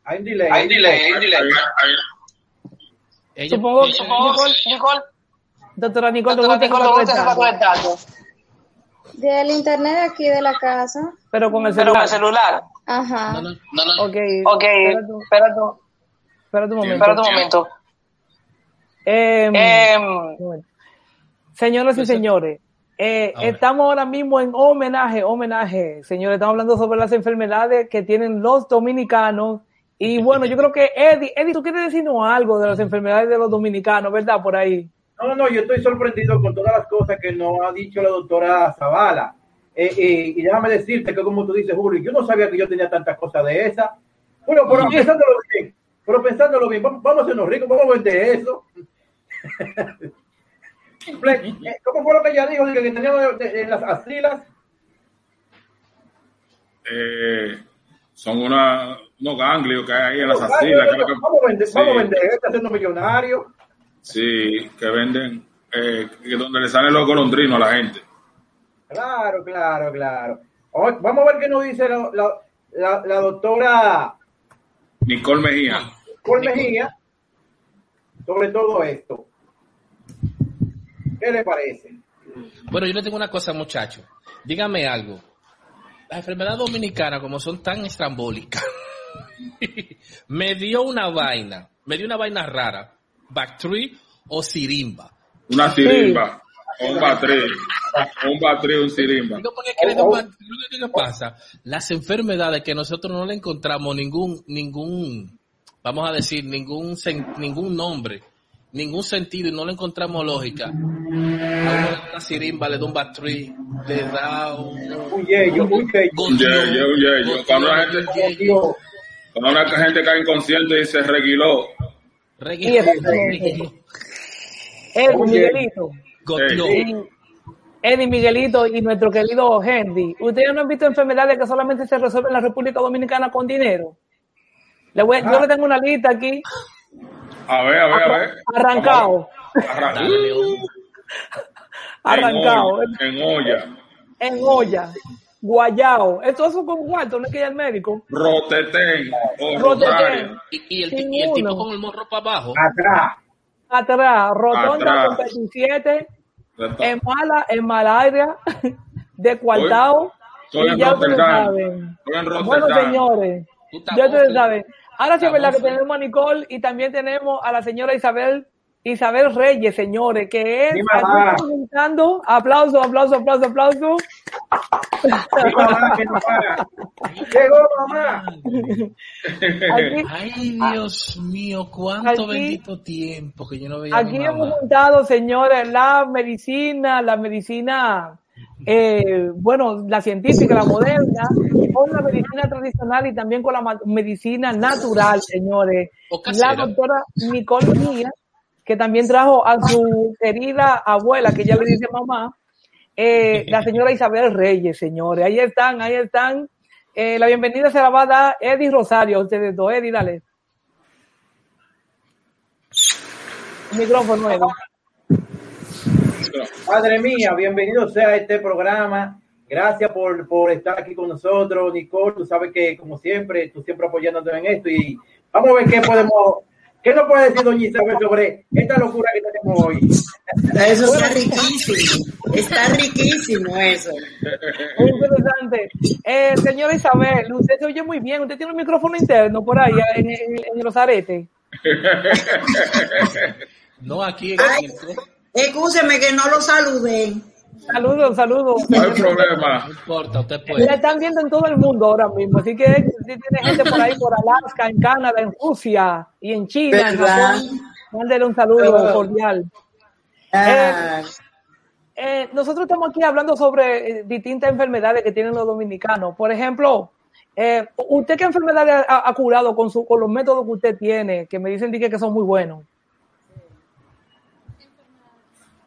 Hay un delay. Hay delay, hay delay. Ella, Supongo que- Nicole, Doctora Nicole, ¿te doctora Nicole, ¿dónde se lo está conectamos? conectando? Del internet aquí de la casa. Pero con el Pero con celular. el celular. Ajá. No, no, no, no. Ok, Ok, espera tu- espera tú, espera tu momento. espera un momento. Un momento. Señoras y señores, eh, A ver. estamos ahora mismo en homenaje, homenaje, señores, estamos hablando sobre las enfermedades que tienen los dominicanos. Y bueno, yo creo que Eddie, Eddie, tú quieres decirnos algo de las enfermedades de los dominicanos, ¿verdad? Por ahí. No, no, yo estoy sorprendido con todas las cosas que nos ha dicho la doctora Zavala. Eh, eh, y déjame decirte que, como tú dices, Julio, yo no sabía que yo tenía tantas cosas de esas. Bueno, pero pensándolo bien, pero pensándolo bien, vamos, vamos a hacernos ricos, vamos a vender eso. ¿Cómo fue lo que ella dijo? Que de- en las asilas. Eh, son una, unos ganglios que hay ahí en las asilas. que- vamos a vender, Sí. vamos a vender, está haciendo millonario. Sí, que venden, eh, que donde le salen los golondrinos a la gente. Claro, claro, claro. Hoy- Vamos a ver qué nos dice la, la, la, la doctora Nicole Mejía. Col Mejía sobre todo esto. ¿Qué le parece? Bueno, yo le tengo una cosa, muchachos. Dígame algo. Las enfermedades dominicanas, como son tan estrambólicas, me dio una vaina, me dio una vaina rara. Bactri o sirimba. Una sirimba. Un batrí. Un batrí, un sirimba. Porque un Bactri, ¿qué le pasa? Las enfermedades que nosotros no le encontramos ningún, ningún, vamos a decir, ningún, ningún nombre, ningún sentido y no le encontramos lógica. A una sirimba le da un le da un, Un yeyo, un yeyo. Un yeyo, un yeyo. Cuando la gente, cuando una gente cae inconsciente y se reguiló. Exactamente. Eddie Miguelito. Eddie Miguelito y nuestro querido Henry. ¿Ustedes no han visto enfermedades que solamente se resuelven en la República Dominicana con dinero? Le voy- Yo le tengo una lista aquí, A ver, a ver, a ver. arrancado, Arran- Dale, León. arrancado, En olla. En olla. guayao. Esto es con cuarto, no es que ir al médico. Rotetén. Rotetén. Y, y el, y el tipo con el morro para abajo. Atrás. Atrás, rotonda con 27, Exacto. en mala, en malaria, de cuartado. Estoy y en Rotterdam. saben. Estoy en Bueno, señores, ya ustedes saben. Ahora sí es verdad que tenemos a Nicole y también tenemos a la señora Isabel Isabel Reyes, señores, que es comentando. Aplauso, aplauso, aplauso, aplauso. Mi mamá. Llegó mamá. Aquí, Ay, Dios mío, cuánto Aquí- bendito tiempo que yo no veía a mi aquí hemos juntado, señores, la medicina, la medicina, eh, bueno, la científica, la moderna, con la medicina tradicional y también con la medicina natural, señores. La doctora Nicole Mía, que también trajo a su querida abuela, que ya le dice mamá, eh, la señora Isabel Reyes, señores. Ahí están, ahí están. Eh, la bienvenida se la va a dar Eddie Rosario a ustedes dos. Eddie, dale. Micrófono, Eddie. Madre mía, bienvenido sea a este programa. Gracias por, por estar aquí con nosotros, Nicole. Tú sabes que, como siempre, tú siempre apoyándonos en esto. Y vamos a ver qué podemos, qué nos puede decir Doña Isabel sobre esta locura que tenemos hoy. Eso está riquísimo. Está riquísimo eso. Muy interesante. Eh, señora Isabel, usted se oye muy bien. Usted tiene un micrófono interno por ahí en, en- en los aretes. No, aquí en el- Excúseme que no lo saludé. Saludos, saludos. No hay problema. No importa, usted La puede. están viendo en todo el mundo ahora mismo. Así que si tiene gente por ahí, por Alaska, en Canadá, en Rusia y en China, en. Japón, mándele un saludo cordial. Ah, Eh, nosotros estamos aquí hablando sobre eh, distintas enfermedades que tienen los dominicanos. Por ejemplo, eh, ¿usted qué enfermedades ha, ha curado con, su, con los métodos que usted tiene? Que me dicen di que, que son muy buenos.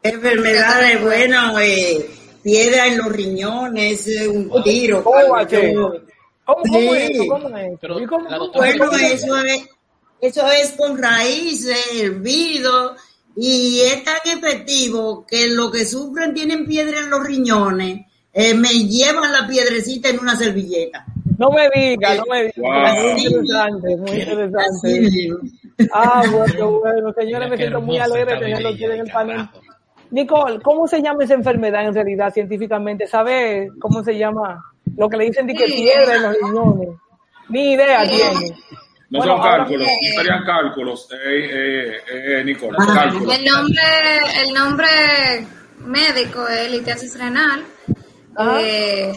Enfermedades, bueno, eh, piedra en los riñones, eh, un tiro. ¿Cómo va a ser? algo. ¿Cómo, cómo Sí. es eso? ¿Cómo es eso? Pero ¿Y cómo- la cómo- doctora- Bueno, cómo- eso es, eso es con raíces, hervido, y es tan efectivo que los que sufren tienen piedra en los riñones, eh, me llevan la piedrecita en una servilleta. No me diga, no me diga. Wow. Muy interesante, muy Así interesante. Ah, bueno, bueno, señores, me siento muy alegre tenerlo aquí en el panel. carajo. Nicole, ¿cómo se llama esa enfermedad en realidad científicamente? ¿Sabe cómo se llama? Lo que le dicen de que piedra en los riñones. Ni idea tiene. No Bueno, son cálculos, no serían cálculos, eh, eh, eh, Nicole, Ah. cálculos. El nombre, el nombre médico es litiasis renal. Ajá. Eh,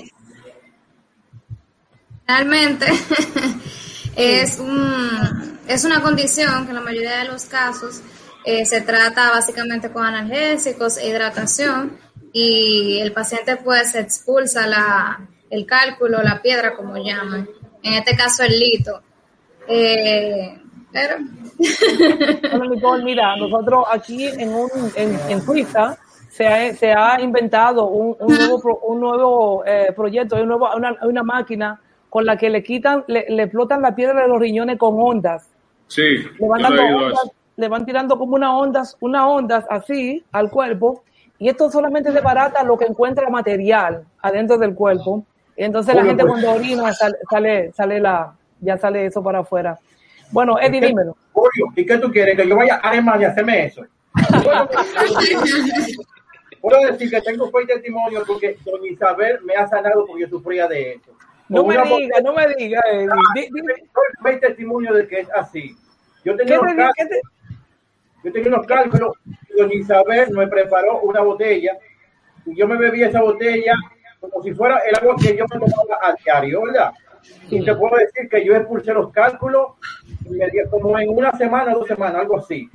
realmente es un es una condición que en la mayoría de los casos eh, se trata básicamente con analgésicos e hidratación y el paciente pues expulsa la, el cálculo, la piedra como llaman, en este caso el lito. Eh, pero Bueno, Nicole, mira, nosotros aquí en, un, en, en Suiza se ha, se ha inventado un, un nuevo, pro- un nuevo eh, proyecto, un nuevo- una, una máquina con la que le quitan, le, le explotan la piedra de los riñones con ondas. Sí, Le van yo he dando oído ondas. Le van tirando como unas ondas, unas ondas así al cuerpo, y esto solamente desbarata lo que encuentra material adentro del cuerpo. Y entonces la gente pues. cuando orina sale, sale, sale la, ya sale eso para afuera. Bueno, Eddie, ¿Qué- dímelo. Julio, ¿y qué tú quieres? Que yo vaya a Alemania a hacerme eso. Puedo decir que tengo fe y testimonio porque doña Isabel me ha sanado porque yo sufría de eso. No Con me diga, no me diga, Eddie. Di- di- Doy fe y testimonio de que es así. Yo ¿Qué tenía, te qué te- yo tenía unos cálculos y doña Isabel me preparó una botella y yo me bebí esa botella como si fuera el agua que yo me tomaba a diario, ¿verdad? Y te puedo decir que yo expulsé los cálculos como en una semana, dos semanas, algo así.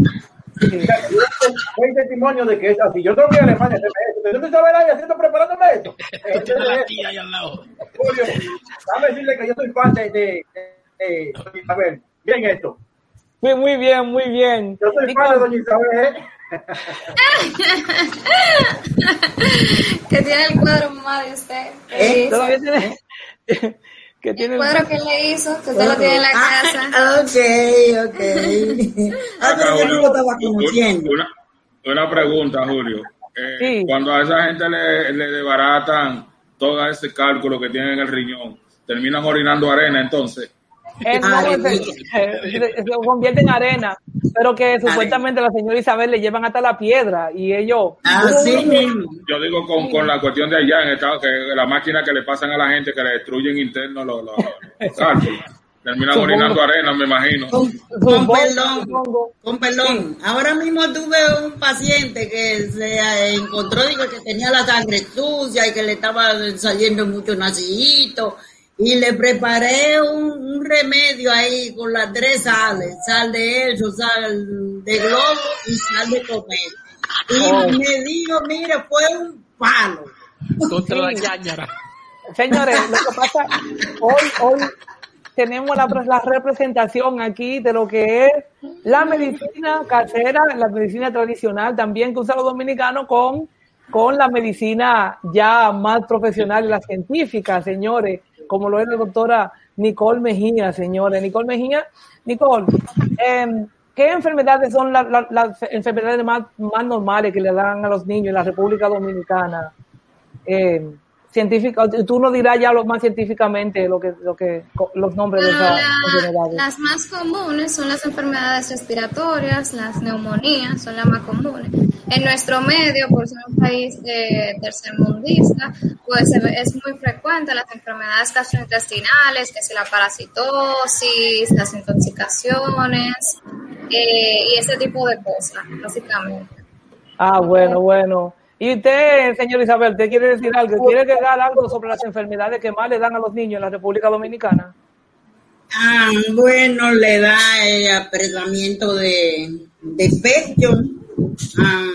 Soy testimonio de que es así. Yo tengo que ir a Alemania hacerme eso. ¿De dónde Isabel ahí haciendo, preparándome eso? Eh, Tiene la tía ahí al lado. Julio, Déjame decirle que yo soy fan de, de. Bien esto. Muy, muy bien, muy bien. Yo soy fan de doña Isabel. ¿eh? que tiene el cuadro más de usted. ¿Qué ¿Eh? Todavía tiene, que El tiene cuadro que le hizo, que usted lo tiene en la casa. Ah, ok, ok. Ah, pero yo no lo estaba conociendo. Una, una pregunta, Julio. Eh, Sí. Cuando a esa gente le, le desbaratan todo ese cálculo que tienen en el riñón, terminan orinando arena entonces. Se, se- se convierte en arena, pero que supuestamente la señora Isabel le llevan hasta la piedra y ellos... Así mismo. Yo digo con, con la cuestión de allá en Estados que la máquina que le pasan a la gente que le destruyen internos los, los- los cálculos. Terminan Supongo. orinando arena, me imagino. Con, con perdón, con perdón. Ahora mismo tuve un paciente que se encontró digo, que tenía la sangre sucia y que le estaba saliendo mucho nacillito y le preparé un, un remedio ahí con las tres sales, sal de eso, sal de globo y sal de comer. Y Oh. me dijo, mire, fue un palo. Contra la ñañara. Señores, lo que pasa, hoy, hoy tenemos la, la representación aquí de lo que es la medicina casera, la medicina tradicional también que usan los dominicanos con, con la medicina ya más profesional y la científica, señores, como lo es la doctora Nicole Mejía, señores. Nicole Mejía, Nicole, em, ¿qué enfermedades son la- la- las enfermedades más, más normales que le dan a los niños en la República Dominicana? eh, científica, tú nos dirás ya lo más científicamente lo que, lo que, los nombres de esas la- enfermedades. las más comunes son las enfermedades respiratorias, las neumonías son las más comunes. En nuestro medio, por ser un país eh, tercermundista, pues se ve- es muy frecuente las enfermedades gastrointestinales, que si la parasitosis, las intoxicaciones eh, y ese tipo de cosas, básicamente. Ah, bueno, bueno. Y usted, señor Isabel, ¿usted quiere decir algo? ¿Quiere agregar algo sobre las enfermedades que más le dan a los niños en la República Dominicana? Ah, bueno, le da el apretamiento de, de pecho. Ah,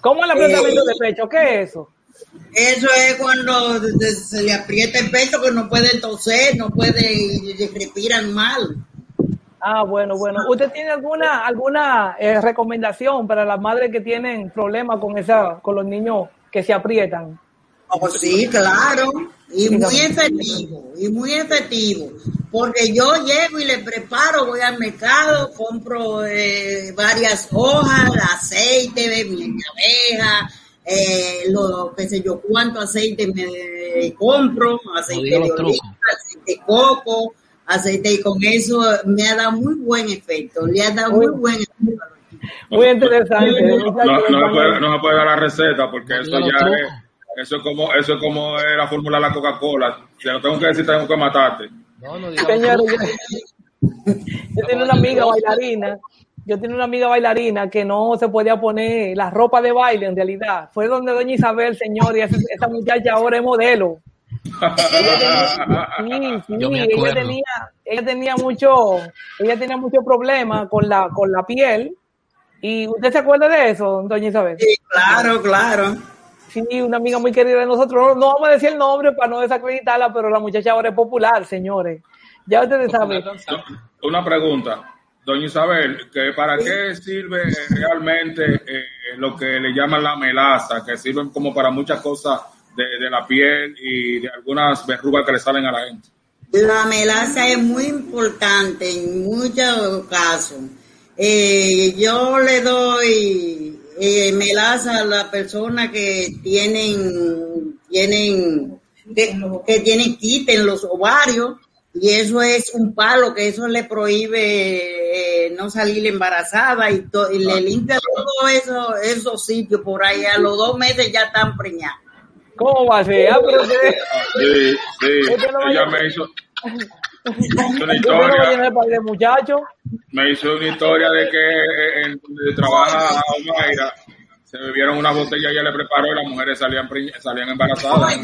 ¿Cómo el apretamiento Eh, de pecho? ¿Qué es eso? eso es cuando se- le aprieta el pecho que no puede toser, no puede respiran mal. Ah, bueno, bueno. ¿Usted tiene alguna alguna eh, recomendación para las madres que tienen problemas con esa con los niños que se aprietan? Oh, sí, claro. Y muy efectivo, y muy efectivo. Porque yo llego y le preparo, voy al mercado, compro eh, varias hojas, aceite de miel de abeja, eh, lo que sé yo, cuánto aceite me compro, aceite de oliva, aceite de coco, aceite, y con eso me ha dado muy buen efecto, le ha dado muy buen efecto. Muy interesante. No, no, se puede, no se puede dar la receta porque eso ya es, eso es como, eso es como es la fórmula de la Coca-Cola. Si lo tengo que decir, tengo que matarte. No, yo, yo tenía una amiga bailarina, yo tenía una amiga bailarina que no se podía poner la ropa de baile en realidad. Fue donde doña Isabel, señor, y esa, esa muchacha ahora es modelo. Sí, sí, Yo me ella tenía, ella tenía mucho, ella tenía mucho problema con la, con la piel. ¿Y usted se acuerda de eso, doña Isabel? Sí, claro, claro. Sí, una amiga muy querida de nosotros. No, no vamos a decir el nombre para no desacreditarla, pero la muchacha ahora es popular, señores. Ya ustedes saben. Una pregunta, doña Isabel, que ¿para qué sirve realmente eh, lo que le llaman la melaza, que sirven como para muchas cosas de, de la piel y de algunas verrugas que le salen a la gente? La melaza es muy importante en muchos casos. Eh, yo le doy eh, melaza a las personas que tienen, tienen, que, que tienen quite en los ovarios y eso es un palo que eso le prohíbe eh, no salir embarazada y, to- y le limpia todo eso, esos sitios por ahí. A los dos meses ya están preñados. ¿Cómo va a ser? Ah, Sí, sí, Este ella me hizo, una historia, muchacho. me hizo una historia de que en donde trabaja Omaira, se bebieron una botella y ella le preparó y las mujeres salían, salían embarazadas.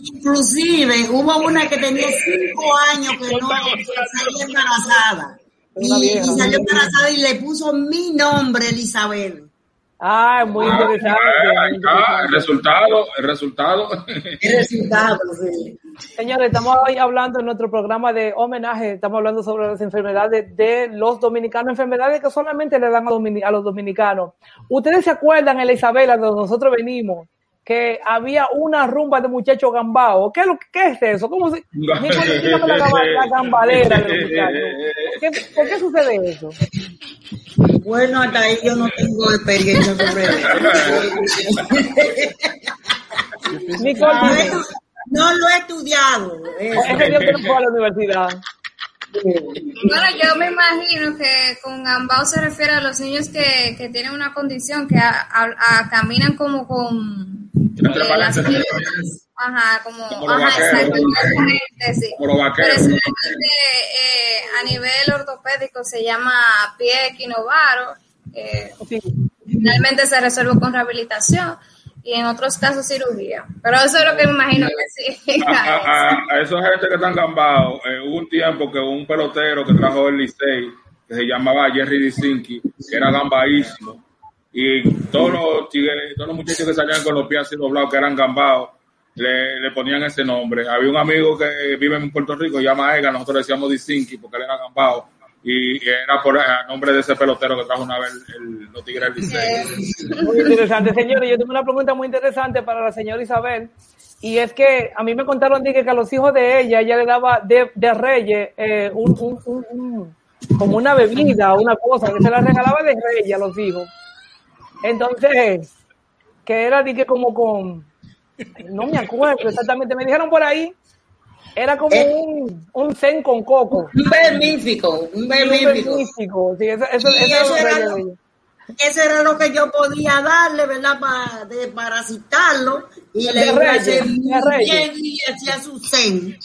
Inclusive hubo una que tenía cinco años que no salía embarazada. Y salió embarazada y le puso mi nombre, Elizabeth. Ah, muy interesante. Ah, ahí muy está, el interesante. resultado, el resultado. El resultado, sí. Señores, estamos hoy hablando en nuestro programa de homenaje, estamos hablando sobre las enfermedades de los dominicanos, enfermedades que solamente le dan a, domini- a los dominicanos. Ustedes se acuerdan en la Isabela, donde nosotros venimos, que había una rumba de muchachos gambao. ¿Qué es, lo, qué es eso? ¿Cómo se, la, la gambadera de los muchachos. ¿Por qué, por qué sucede eso? Bueno, hasta ahí yo no tengo experiencia sobre eso. Bueno, no lo he estudiado. eso. ese día que no fue a la universidad. Bueno, yo me imagino que con Gambao se refiere a los niños que, que tienen una condición, que a- a- a- caminan como con eh, las paréntesis. piernas. Ajá, como, Como ajá, exacto, sí. Pero eh, a nivel ortopédico se llama pie equinovaro. Eh, Sí. finalmente se resuelve con rehabilitación y en otros casos cirugía. Pero eso es lo que me imagino que a, significa. a, a, a esa gente que están gambados, eh, hubo un tiempo que un pelotero que trajo el Licey, que se llamaba Jerry Disinki, que era gambaísimo, y todos los, todos los muchachos que salían con los pies así doblados, que eran gambados, le, le ponían ese nombre. Había un amigo que vive en Puerto Rico, llama Ega, nosotros le decíamos Disinki porque él era gambao, y era por el nombre de ese pelotero que trajo una vez el, los tigres del. Muy interesante, señores. Yo tengo una pregunta muy interesante para la señora Isabel. Y es que a mí me contaron dije, que a los hijos de ella, ella le daba de, de reyes eh, un, un- un- un- como una bebida, una cosa, que se la regalaba de reyes a los hijos. Entonces, que era dije, como con, no me acuerdo exactamente, me dijeron por ahí, era como Eh. un, un zen con coco. Un vermífico, un Un vermífico. místico. Sí, eso, eso, Y eso era eso lo-. Eso era lo que yo podía darle, ¿verdad? Para de parasitarlo. Y le iba a bien y hacía su zen.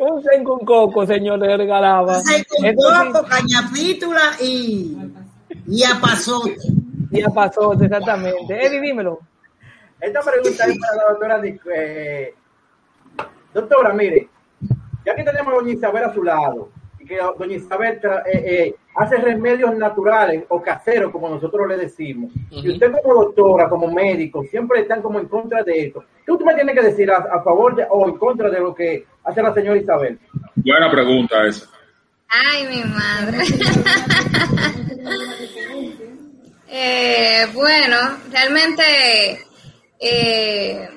Un zen con coco, señor, le regalaba. Zen con coco, cañapítula y, y a pasote. Ya pasó, exactamente. Eddie, dímelo. Esta pregunta es para la doctora. Eh, doctora, mire, ya que tenemos a doña Isabel a su lado, y que doña Isabel tra- eh, eh, hace remedios naturales o caseros, como nosotros le decimos, y usted como doctora, como médico, siempre están como en contra de esto. ¿Qué usted me tiene que decir a, a favor de- o en contra de lo que hace la señora Isabel? Buena pregunta esa. Ay, mi madre. Eh, bueno, realmente, eh,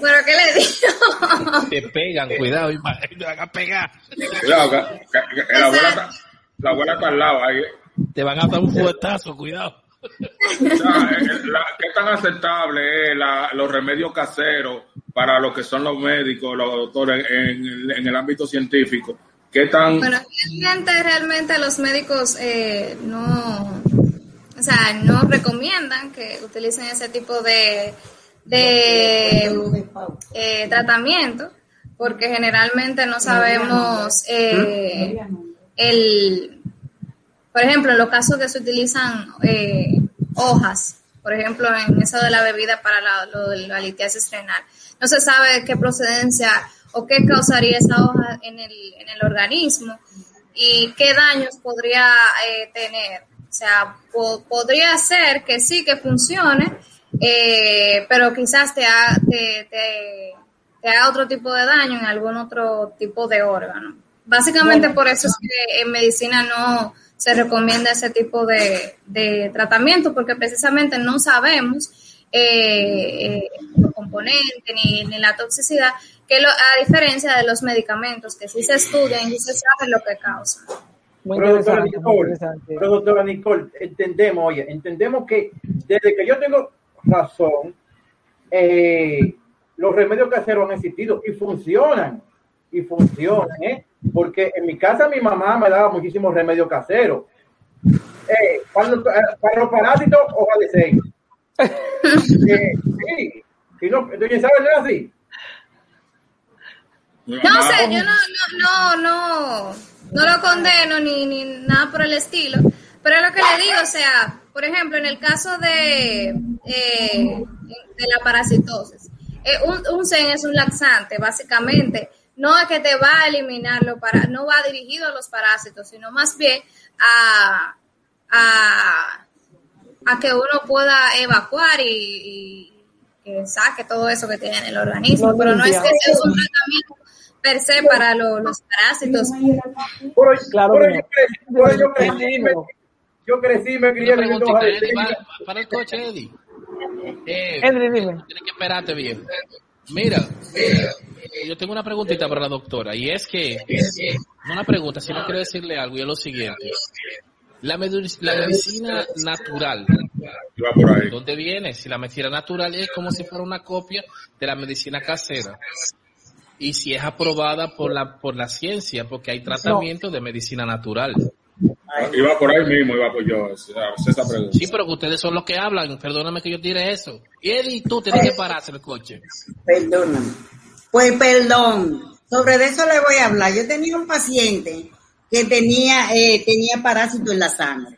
bueno, ¿qué le digo? Te pegan, cuidado, te van a pegar. Cuidado, que, que- que la, abuela está, la abuela está al lado ahí. Te van a dar un fuetazo, cuidado. O sea, eh, la- ¿Qué tan aceptable es la- los remedios caseros para lo que son los médicos, los doctores en, el- en el ámbito científico? ¿Qué tan... Bueno, realmente, realmente los médicos eh, no, o sea, no recomiendan que utilicen ese tipo de, de eh, tratamiento, porque generalmente no sabemos eh, el, por ejemplo, en los casos que se utilizan eh, hojas, por ejemplo, en eso de la bebida para la, lo de la litiasis renal, no se sabe qué procedencia o qué causaría esa hoja en el, en el organismo y qué daños podría eh, tener. O sea, po- podría ser que sí, que funcione, eh, pero quizás te, ha- te, te, te haga otro tipo de daño en algún otro tipo de órgano. Básicamente Bueno. por eso es que en medicina no se recomienda ese tipo de, de tratamiento, porque precisamente no sabemos eh, eh, los componentes ni, ni la toxicidad, que lo- a diferencia de los medicamentos, que sí se estudian y sí se sabe lo que causan. Muy Nicole, interesante. pero, doctora Nicole, entendemos, oye, entendemos que desde que yo tengo razón, eh, los remedios caseros han existido y funcionan, y funcionan, ¿eh? Porque en mi casa mi mamá me daba muchísimos remedios caseros. Eh, para, los, para los parásitos, hoja de seis. Eh, sí, y no, doña Isabel, ¿no es así? No sé, yo no, no, no, no, no lo condeno ni, ni nada por el estilo, pero es lo que le digo, o sea, por ejemplo, en el caso de, eh, de la parasitosis, eh, un, un es un laxante, básicamente, no es que te va a eliminar lo para, no va dirigido a los parásitos, sino más bien a, a, a que uno pueda evacuar y, y que saque todo eso que tiene en el organismo, pero no es que sea un tratamiento per se para lo- los parásitos. Claro yo crecí, por yo crecí, me, yo crecí, me crié Eddie, seis. para, para el coche, Eddie. Eh, Henry, dime. Tienes que esperarte bien. Mira, eh, yo tengo una preguntita para la doctora y es que, no una pregunta, sino quiero decirle algo y es lo siguiente. La, la medicina natural. ¿dónde viene? Si la medicina natural es como si fuera una copia de la medicina casera. Y si es aprobada por la, por la ciencia, porque hay tratamientos de medicina natural. Iba por ahí mismo, iba por yo. Esa, pregunta. Sí, pero que ustedes son los que hablan. Perdóname que yo tire eso. Y Eddie, tú tienes que pararse el coche. Perdóname. Pues perdón, sobre eso le voy a hablar. Yo tenía un paciente que tenía, eh, tenía parásito en la sangre.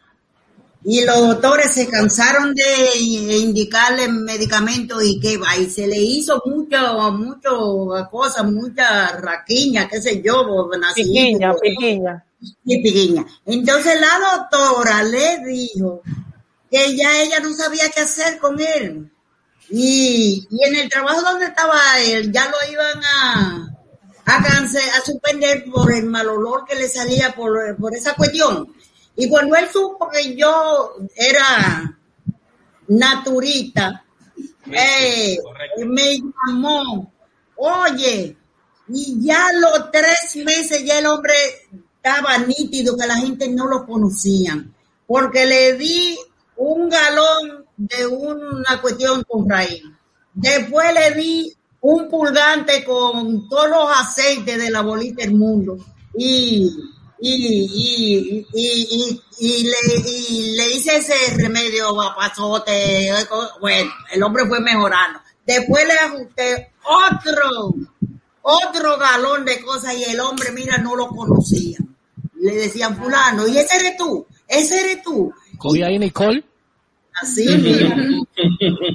Y los doctores se cansaron de indicarle medicamentos y que va, y se le hizo mucho, mucho cosas, mucha raquiña, qué sé yo, Piquiña, piquiña. y piquiña. Entonces la doctora le dijo que ya ella no sabía qué hacer con él. Y, y en el trabajo donde estaba él, ya lo iban a, a, a suspender por el mal olor que le salía por, por esa cuestión. Y cuando él supo que yo era naturista, eh, me llamó, oye, y ya los tres meses ya el hombre estaba nítido, que la gente no lo conocía, porque le di un galón de una cuestión con raíz. Después le di un pulgante con todos los aceites de la bolita del mundo y, y, y, y, y, y le, y le hice ese remedio papazote. Bueno, el hombre fue mejorando. Después le ajusté otro, otro galón de cosas y el hombre, mira, no lo conocía. Le decían fulano, y ese eres tú, ese eres tú. Cogí ahí Nicole. Así, mira.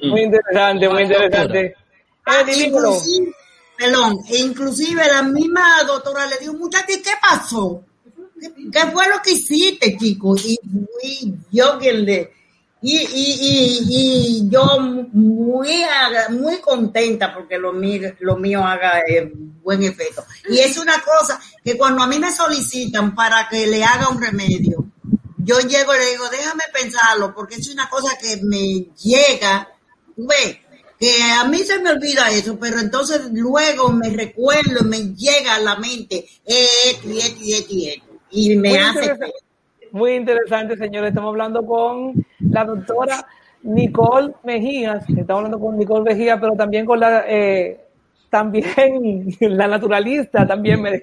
Muy interesante, muy interesante. Ah, inclusive, perdón, inclusive la misma doctora le dijo, muchacho, ¿y qué pasó? ¿Qué, fue lo que hiciste, chico? Y yo quien le... Y, y, y, y yo muy, muy contenta porque lo mío, lo mío haga eh, buen efecto. Y es una cosa que cuando a mí me solicitan para que le haga un remedio, yo llego y le digo, déjame pensarlo, porque es una cosa que me llega, ves, que a mí se me olvida eso, pero entonces luego me recuerdo me llega a la mente esto y esto y esto y y me Muy hace interesante. Muy interesante, señores. Estamos hablando con la doctora Nicole Mejías. Estamos hablando con Nicole Mejías, pero también con la eh, también la naturalista, también me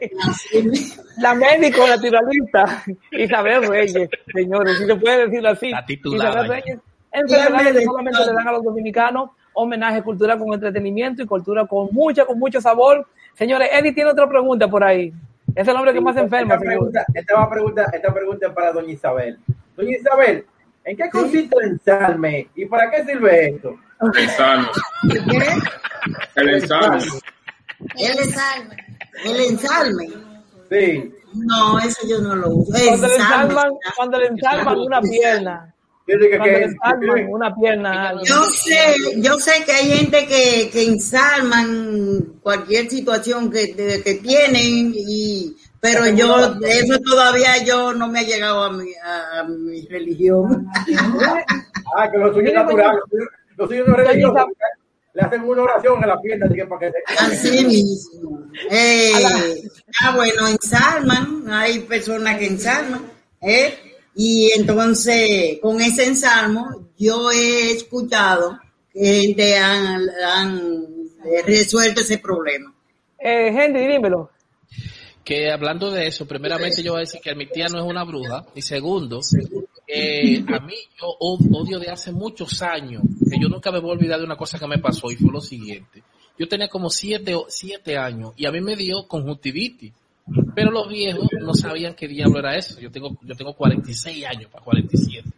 la médico naturalista, Isabel Reyes, señores, si se puede decir así. La titulada Isabel. Reyes, enfermedades que solamente le dan a los dominicanos, homenaje, cultura con entretenimiento y cultura con mucha, con mucho sabor. Señores, Eddie tiene otra pregunta por ahí. Es el hombre que más enferma, Esta pregunta, esta, va a pregunta, esta pregunta es para doña Isabel. Doña Isabel, ¿en qué consiste el ensalme y para qué sirve esto? El ensalme. El ensalme. el ensalme, el ensalme. Sí. No, eso yo no lo uso. Cuando le ensalman, cuando le ensalman una pierna, que- que- una pierna. Yo sé, yo sé que hay gente que, que ensalman cualquier situación que, de- que tienen, y, pero yo, eso todavía yo no me ha llegado a mi, a, a mi religión. Ah, que lo suyo es natural. Lo suyo no es religioso. Doña Le hacen una oración en la pierna así que para que se... Así mismo. Eh, ah, bueno, ensalman, hay personas que ensalman, ¿eh? Y entonces, con ese ensalmo, yo he escuchado que gente han, han eh, resuelto ese problema. Eh, Henry, dímelo. que hablando de eso, primeramente yo voy a decir que mi tía no es una bruja, y segundo, eh, a mí yo odio de hace muchos años, que yo nunca me voy a olvidar de una cosa que me pasó y fue lo siguiente. Yo tenía como siete, o- siete años y a mí me dio conjuntivitis, pero los viejos no sabían qué diablo era eso. Yo tengo, yo tengo 46 años para 47.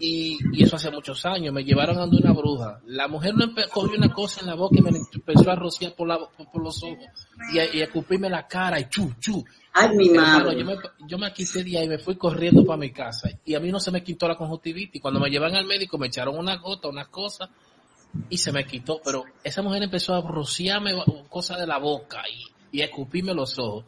Y, y eso hace muchos años, me llevaron a donde una bruja. La mujer no cogió una cosa en la boca y me empezó a rociar por, la, por, por los ojos y a, y a escupirme la cara y chu, chu. Ay, mi Hermano, madre. yo me, yo me quité de ahí y me fui corriendo para mi casa. Y a mí no se me quitó la conjuntivitis. Cuando me llevan al médico me echaron una gota, unas cosas y se me quitó. Pero esa mujer empezó a rociarme cosas de la boca y, y a escupirme los ojos.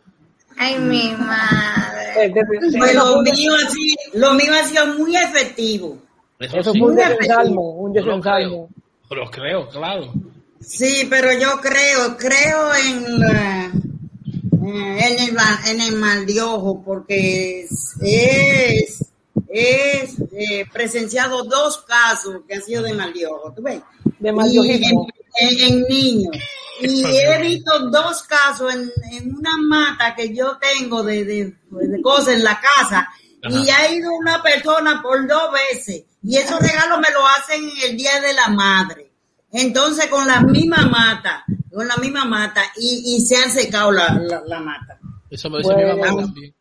Ay, mi madre. Pues lo mío, así, lo mío ha sido muy efectivo. Eso, Eso sí, fue un Muy desensalmo, un yo lo desensalmo. creo. Lo creo, claro. Sí, pero yo creo, creo en, la- eh, en, el, en el mal de ojo, porque es, es, es, eh, presenciado dos casos que han sido de mal de ojo, ¿tú ves? De mal en, en- en niños. Y he visto dos casos en, en una mata que yo tengo de, de, de cosas en la casa. Y ha ido una persona por dos veces. Y esos regalos me lo hacen en el Día de la Madre. Entonces con la misma mata, con la misma mata, y, y se han secado la, la, la mata. Eso me dice Bueno. mi mamá también.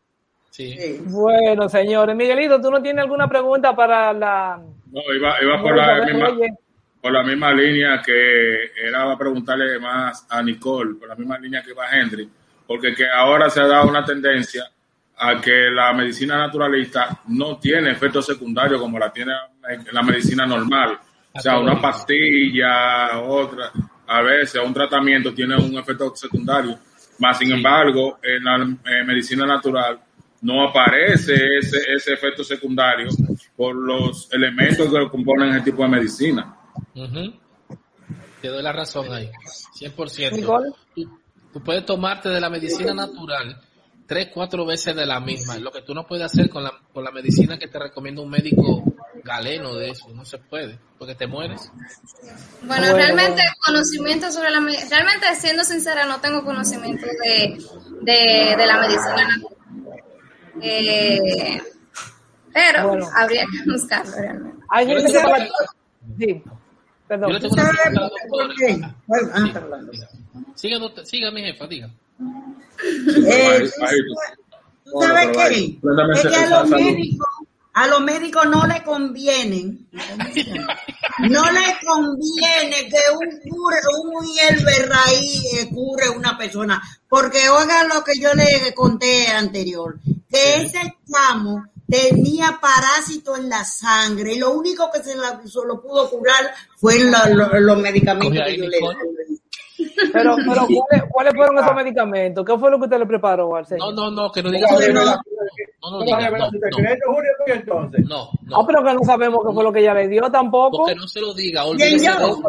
Sí. Sí. Bueno, señores. Miguelito, ¿tú no tienes alguna pregunta para la... No, iba, iba por, la? Por la misma línea que era para preguntarle más a Nicole, por la misma línea que va Henry, porque que ahora se ha dado una tendencia a que la medicina naturalista no tiene efectos secundarios como la tiene la medicina normal. O sea, una pastilla, otra, a veces un tratamiento tiene un efecto secundario. Más sin embargo, en la eh, medicina natural no aparece ese, ese efecto secundario por los elementos que componen ese tipo de medicina. Ujú. Te doy la razón ahí. 100%. Nicole. Tú, tú puedes tomarte de la medicina natural tres, cuatro veces de la misma. Lo que tú no puedes hacer con la, con la medicina que te recomienda un médico galeno de eso. No se puede, porque te mueres. Bueno, Bueno, realmente conocimiento sobre la medicina, realmente siendo sincera no tengo conocimiento de, de, de la medicina natural. Eh, pero Bueno. habría que buscarlo realmente. Hay gente que tengo Sí, Yo perdón. le tengo una ¿Sabes pregunta? Bueno, ah, perdón. Siga, doctor- siga, mi jefa, diga. Eh, Ahí- ahí- ¿Tú sabes qué? Es que a los médicos, a los médicos no le conviene, no le conviene que un cure, un hierbe raíz eh, cure una persona, porque oigan lo que yo le conté anterior, que ese chamo tenía parásito en la sangre y lo único que se, la, se lo pudo curar fue la- lo- los medicamentos que yo le Nicole. Pero, pero ¿cuáles, cuáles fueron esos medicamentos? ¿Qué fue lo que usted le preparó al No, señor? no, no, que no diga. No, Porque no, no- No, no no, diga. no, No, no, no, no, Ah, no. pero que no sabemos qué fue lo que ella le dio tampoco. Porque no se lo diga. ¿Quién Olvídese de eso.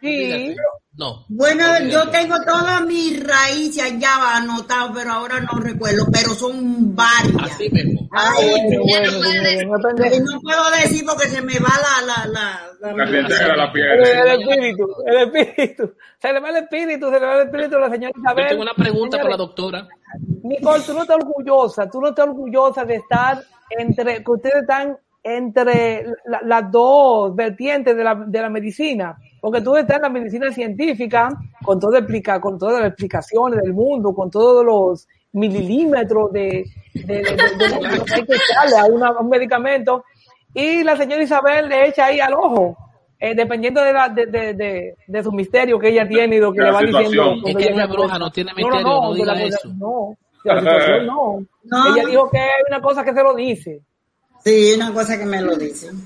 Sí. No. Bueno, yo tengo todas mis raíces allá anotadas, pero ahora no recuerdo, pero son varias. Así mismo. Ay, bueno, Ya no puedo decir porque se me va la... La, la, La la El, piel. el espíritu, el espíritu. Se le va el espíritu, se le va el espíritu a la señora Yo Isabel. tengo una pregunta para la doctora. Nicole, tú no estás orgullosa, tú no estás orgullosa de estar entre, que ustedes están entre la- las dos vertientes de la, de la medicina, porque tú estás en la medicina científica, con todo explica, con todas las explicaciones del mundo, con todos los mililímetros de, de, de- de- de lo que hay que echarle a, una- a un medicamento, y la señora Isabel le echa ahí al ojo, eh, dependiendo de, la, de, de, de, de su misterio que ella tiene y lo que le va diciendo. situación. Es que ella no bruja, no tiene misterio, no de diga la- eso. No, de la situación no. No. Ella dijo que hay una cosa que se lo dice. Sí, una cosa que me lo dicen.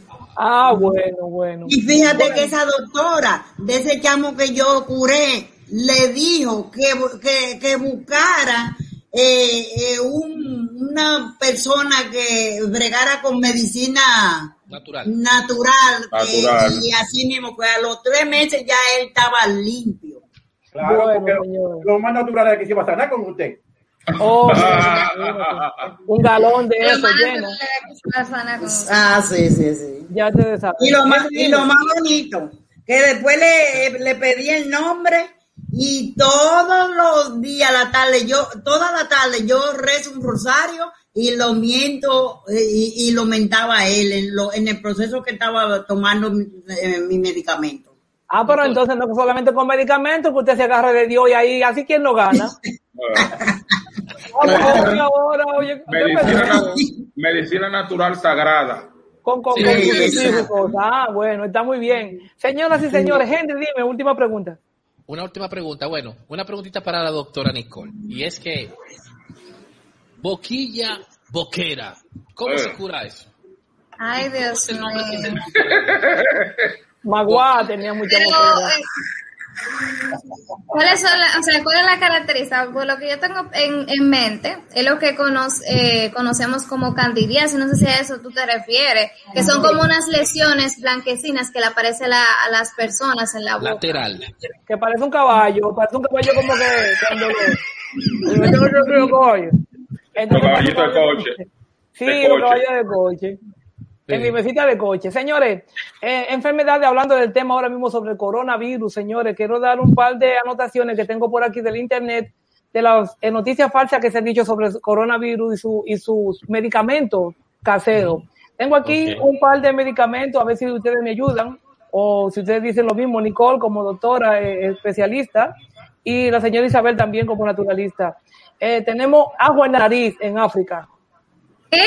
Ah, bueno, bueno. Y fíjate que esa doctora de ese chamo que yo curé le dijo que, que, que buscara eh, eh, un- una persona que bregara con medicina Natural. natural, que- Natural. y así mismo, pues a los tres meses ya él estaba limpio. Claro, Bueno, porque lo más natural es que se va a sanar con usted. Oh, un galón de eso lleno. Ah, sí, sí, sí. Ya te. Y lo más, y lo más bonito, que después le, le pedí el nombre y todos los días la tarde, yo, toda la tarde yo rezo un rosario y lo miento eh, y, y lo mentaba a él en, lo, en el proceso que estaba tomando mi, eh, mi medicamento. Ah, pero entonces no solamente con medicamentos, que usted se agarre de Dios y ahí, así quién lo gana. Ahora, ahora, oye, ¿qué medicina, pensó? na- medicina natural sagrada. con, con, Sí, con. Ah, bueno, está muy bien. Señoras y señores, Henry, dime, última pregunta. Una última pregunta, bueno, una preguntita para la doctora Nicole. Y es que, boquilla boquera, ¿cómo Eh. se cura eso? Ay, Dios ¿Qué mío. Magua tenía mucha Pero, boquera. ¿Cuáles son la- o sea, cuál es la característica? Por lo que yo tengo en, en mente, es lo que eh, conocemos como candidiasis, no sé si a eso tú te refieres, que son como unas lesiones blanquecinas que le aparecen la- a las personas en la boca. Lateral. Que parece un caballo, parece un caballo como que cuando. Entonces, Los caballitos de coche. Sí, coche. caballos de coche. En mi mesita de coche. Señores, eh, enfermedades, hablando del tema ahora mismo sobre el coronavirus, señores, quiero dar un par de anotaciones que tengo por aquí del internet de las eh, noticias falsas que se han dicho sobre el coronavirus y, su, y sus medicamentos caseros. Tengo aquí un par de medicamentos, a ver si ustedes me ayudan, o si ustedes dicen lo mismo, Nicole como doctora eh, especialista, y la señora Isabel también como naturalista. Eh, tenemos agua en la nariz en África. ¿Qué?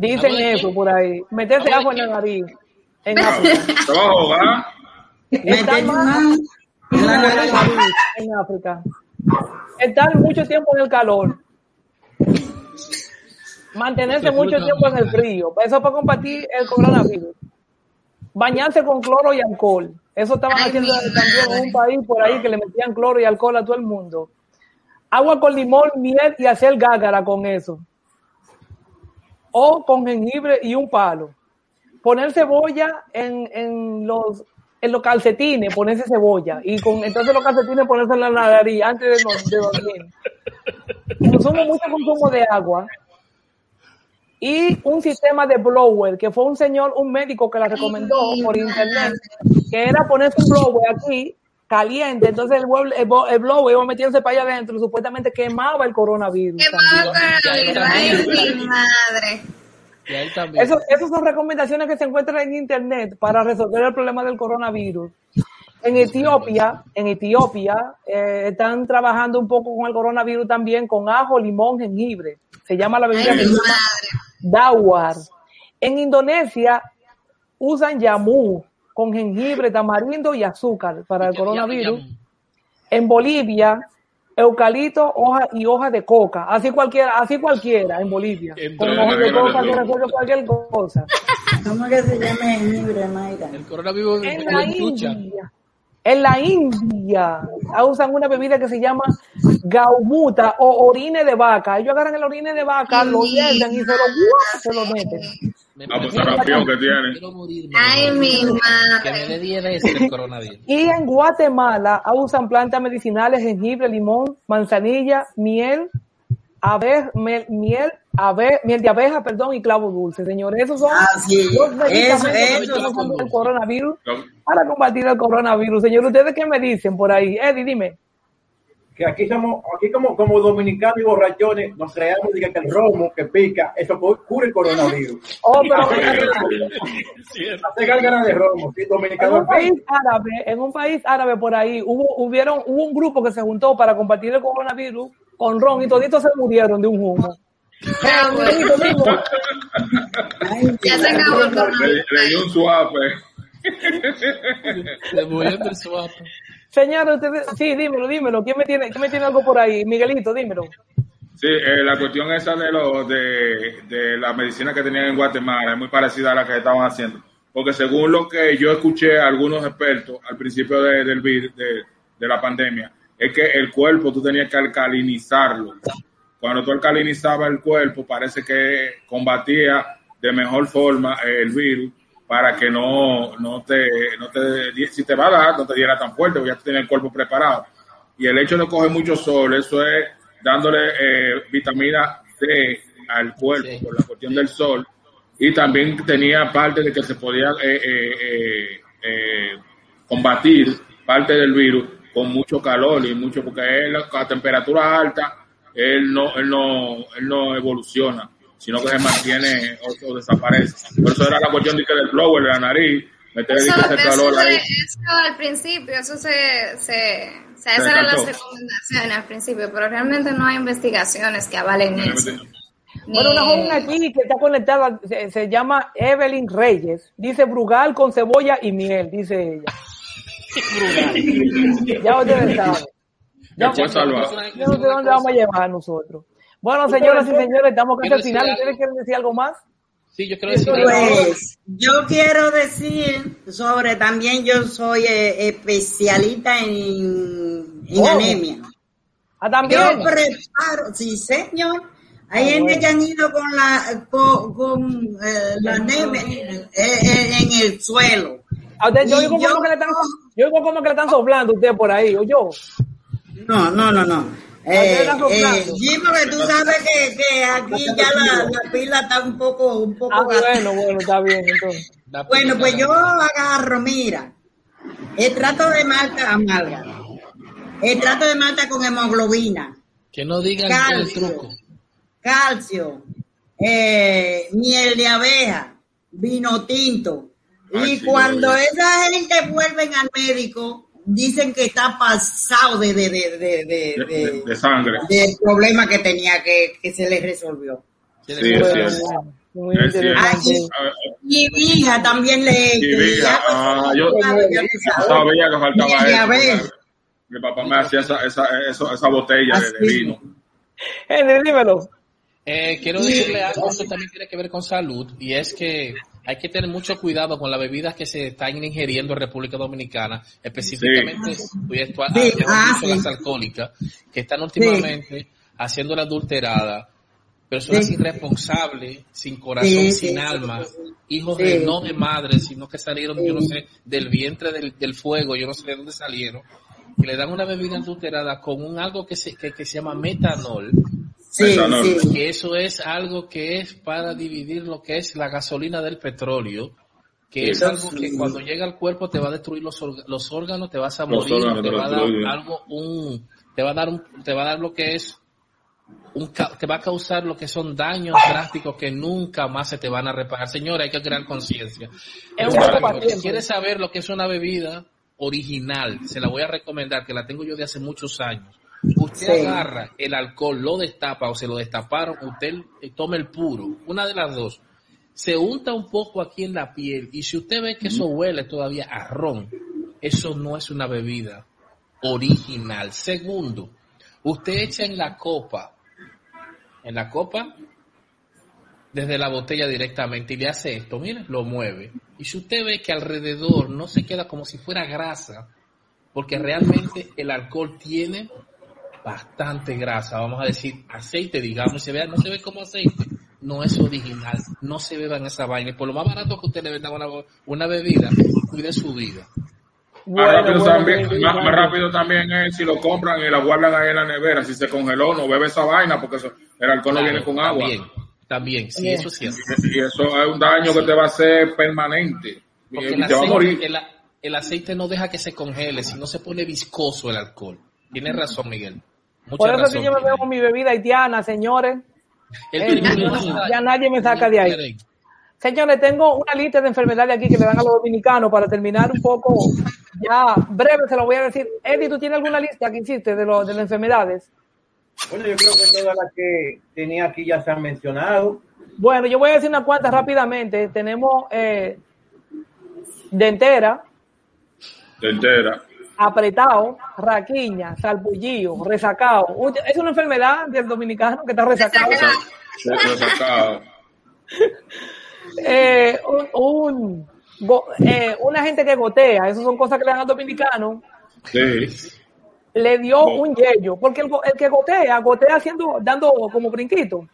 Dicen ¿Agua de eso qué? por ahí. Meterse ¿Agua de agua en la nariz. En África. Métete más en la en nariz. África. Están mucho tiempo en el calor. Mantenerse mucho tiempo en el frío. Eso es para combatir el coronavirus. Bañarse con cloro y alcohol. Eso estaban haciendo también en un país por ahí que le metían cloro y alcohol a todo el mundo. Agua con limón, miel y hacer gágara con eso. O con jengibre y un palo. Poner cebolla en, en los en los calcetines, ponerse cebolla. Y con entonces los calcetines ponerse en la nariz antes de, dormir. Consumo mucho consumo de agua. Y un sistema de blower, que fue un señor, un médico que la recomendó por internet, que era ponerse un blower aquí, caliente, entonces el, el, el blower iba metiéndose para allá adentro, supuestamente quemaba el coronavirus. ¿Qué también. coronavirus? Ay, mi madre. Eso, esas son recomendaciones que se encuentran en internet para resolver el problema del coronavirus. En Etiopía, en Etiopía, eh, están trabajando un poco con el coronavirus también con ajo, limón, jengibre. Se llama la bebida Ay, dawar. En Indonesia usan yamu con jengibre, tamarindo y azúcar para el coronavirus. En Bolivia, eucalipto, hoja y hoja de coca. Así cualquiera, así cualquiera en Bolivia. Con hojas de coca que resuelve cualquier cosa. ¿Cómo que se llama jengibre, Mayra? El coronavirus En la. India, en la India, usan una bebida que se llama gaumuta o orine de vaca. Ellos agarran el orine de vaca, lo hierven y se lo, ¡guau! se lo meten. Me Ah, pues, prefiero- sarampión que tiene. quiero morirme. Ay, mi Que me madre. dé 10 veces el coronavirus. Y en Guatemala usan plantas medicinales, jengibre, limón, manzanilla, miel, abe- mel- miel, abe- miel de abeja, perdón, y clavo dulce. Señores, esos son Ah, sí. los medicamentos Eso, eso. el coronavirus para combatir el coronavirus. Señor, ¿ustedes qué me dicen por ahí? Eddie, dime. Que aquí somos, aquí como, como dominicanos y borrachones, nos creamos que el romo que pica, eso cu- cura el coronavirus. Oh, pero Hace gárgara de romo, sí, en un país árabe, en un país árabe por ahí, hubo, hubieron, hubo un grupo que se juntó para combatir el coronavirus con ron y toditos se murieron de un humo. Ya se acabó el Le, coronavirus. le di un suape. Se murió del swap. Señor, sí, dímelo, dímelo. ¿Quién me tiene, quién me tiene algo por ahí? Miguelito, dímelo. Sí, eh, la cuestión esa de, lo, de, de la medicina que tenían en Guatemala es muy parecida a la que estaban haciendo. Porque según lo que yo escuché a algunos expertos al principio de, del de, de la pandemia, es que el cuerpo tú tenías que alcalinizarlo. Cuando tú alcalinizabas el cuerpo, parece que combatía de mejor forma el virus para que no, no te, no te, si te va a dar, no te diera tan fuerte, porque ya tienes el cuerpo preparado. Y el hecho de coger mucho sol, eso es dándole eh, vitamina C al cuerpo Sí. por la cuestión del sol. Y también tenía parte de que se podía eh, eh, eh, eh, combatir parte del virus con mucho calor y mucho, porque él a temperatura alta, él no, él no, él no evoluciona, sino que se mantiene o, o desaparece. Por eso era la cuestión de que del blower, de la nariz, ese eso calor ahí. eso al principio, eso se, se, o sea, esas eran las recomendaciones al principio, pero realmente no hay investigaciones que avalen eso. Bueno, una joven aquí que está conectada se, se llama Evelyn Reyes. Dice Brugal con cebolla y miel, dice ella. ya ustedes saben. Ya fue salvado. Yo no sé dónde vamos a llevar nosotros. Bueno, señoras y señores, estamos casi al final. ¿Ustedes quieren decir algo más? Sí, yo quiero decir algo. Pues yo quiero decir sobre también yo soy eh, especialista en, en Oh. anemia. Ah, Yo también. preparo, sí señor. Hay Ah, gente bueno. que han ido con la con, con, eh, la anemia eh, eh, en el suelo. A usted, yo oigo yo- como que le están, yo oigo como que le están soplando a usted por ahí, o yo. No, no, no, no. Eh, eh, porque tú sabes que, que aquí ya la, la pila está un poco, un poco Ah, gastada. bueno, bueno, está bien, entonces. Bueno, pues yo agarro, mira, el trato de malta amarga, el trato de malta con hemoglobina, Que no digan el calcio, truco. calcio, eh, miel de abeja, vino tinto. Ay, y sí, cuando yo- esa gente vuelven al médico, dicen que está pasado de, de, de, de, de- De, de- de- de sangre. del problema que tenía que, que se le resolvió. Sí, que- muy cierto. interesante. Ay, Y mi hija también le... Sí, que hija. Ah, yo- sabes. sabía que faltaba eso. Mi papá me hacía esa, esa, esa, esa botella de, vino. Henry, dímelo. Eh, quiero decirle algo, esto también tiene que ver con salud, y es que hay que tener mucho cuidado con las bebidas que se están ingiriendo en República Dominicana, específicamente pues, esto, Sí, ah, sí. las alcohólicas, que están últimamente haciendo la adulterada, personas Sí. irresponsables, sin corazón, Sí, sin sí. alma, hijos Sí. de no de madres, sino que salieron, yo no sé, del vientre del, del fuego, yo no sé de dónde salieron, y le dan una bebida adulterada con un algo que se, que, que se llama metanol, Sí, eso es algo que es para dividir lo que es la gasolina del petróleo, que es algo que cuando llega al cuerpo te va a destruir los, los órganos, te vas a Los morir, órganos te va a dar algo, un, te va a dar un, te va a dar lo que es un, te va a causar lo que son daños drásticos que nunca más se te van a reparar. Señora, hay que crear conciencia. Si quieres saber lo que es una bebida original, se la voy a recomendar, que la tengo yo de hace muchos años. Usted Sí. agarra el alcohol, lo destapa o se lo destaparon, usted toma el puro, una de las dos. Se unta un poco aquí en la piel y si usted ve que eso huele todavía a ron, eso no es una bebida original. Segundo, usted echa en la copa, en la copa, desde la botella directamente y le hace esto, mire, lo mueve. Y si usted ve que alrededor no se queda como si fuera grasa, porque realmente el alcohol tiene bastante grasa, vamos a decir aceite, digamos, se vea, no se ve como aceite, no es original, no se beban esa vaina. Y por lo más barato que usted le venda una, una bebida, cuide su vida. más, rápido bueno, también, muy más, más interesante. rápido también es si lo compran y la guardan ahí en la nevera. Si se congeló, no bebe esa vaina porque eso- el alcohol no viene con agua. También, también, sí, Bien. eso es cierto. Y eso es un daño que te va a hacer permanente. Y, Porque y el te va a morir. aceite, el, el aceite no deja que se congele, sino se pone viscoso el alcohol. Tienes razón, Miguel. Mucha Por eso que razón. yo me bebo mi bebida haitiana, señores. El Eh, ya nadie me saca de ahí. Señores, tengo una lista de enfermedades aquí que le dan a los dominicanos para terminar un poco, ya breve se lo voy a decir. Eddie, ¿tú tienes alguna lista que hiciste de, lo- de las enfermedades? Bueno, yo creo que todas las que tenía aquí ya se han mencionado. Bueno, yo voy a decir unas cuantas rápidamente. Tenemos eh, dentera, De entera. Apretado, raquiña, salpullido, resacado. Es una enfermedad del dominicano que está resacado. Eh, un, un- go- eh, una gente que gotea, eso son cosas que le dan al dominicano, Sí. le dio un yello, porque el, el que gotea, gotea haciendo, dando como brinquito.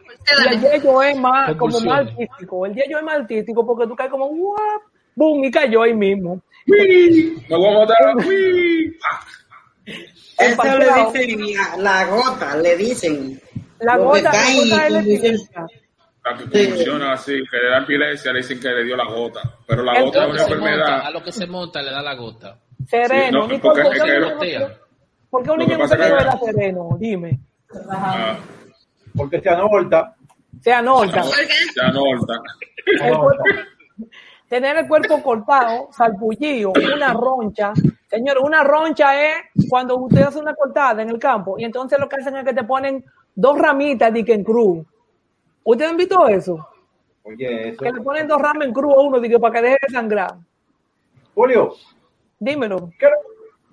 Y el yello es más, como más artístico. El yello es más artístico porque tú caes como, ¡guap! ¡Bum! Y cayó ahí mismo. ¡Uy! Me voy a El Eso le dicen la, la gota, le dicen. La gota, la cae gota y la epilepsia. La que convulsiona así, que le da epilepsia, le dicen que le dio la gota. Pero la gota A es lo, una que se monta, a enfermedad. lo que se monta le da la gota. Sereno. Sí, no, porque ¿por qué es que un lo niño no gotea. se- ¿Por qué un niño que no se que- lleva sereno? Dime. Ah, Porque se anorta. Se anorta. ¿Por qué? se anorta. Tener el cuerpo cortado, salpullido, una roncha. Señor, una roncha es cuando usted hace una cortada en el campo y entonces lo que hacen es que te ponen dos ramitas de que en cruz. ¿Ustedes han visto eso? Oye, eso. Que le ponen dos ramas en cruz a uno de que para que deje de sangrar. Julio, Dímelo. ¿qué,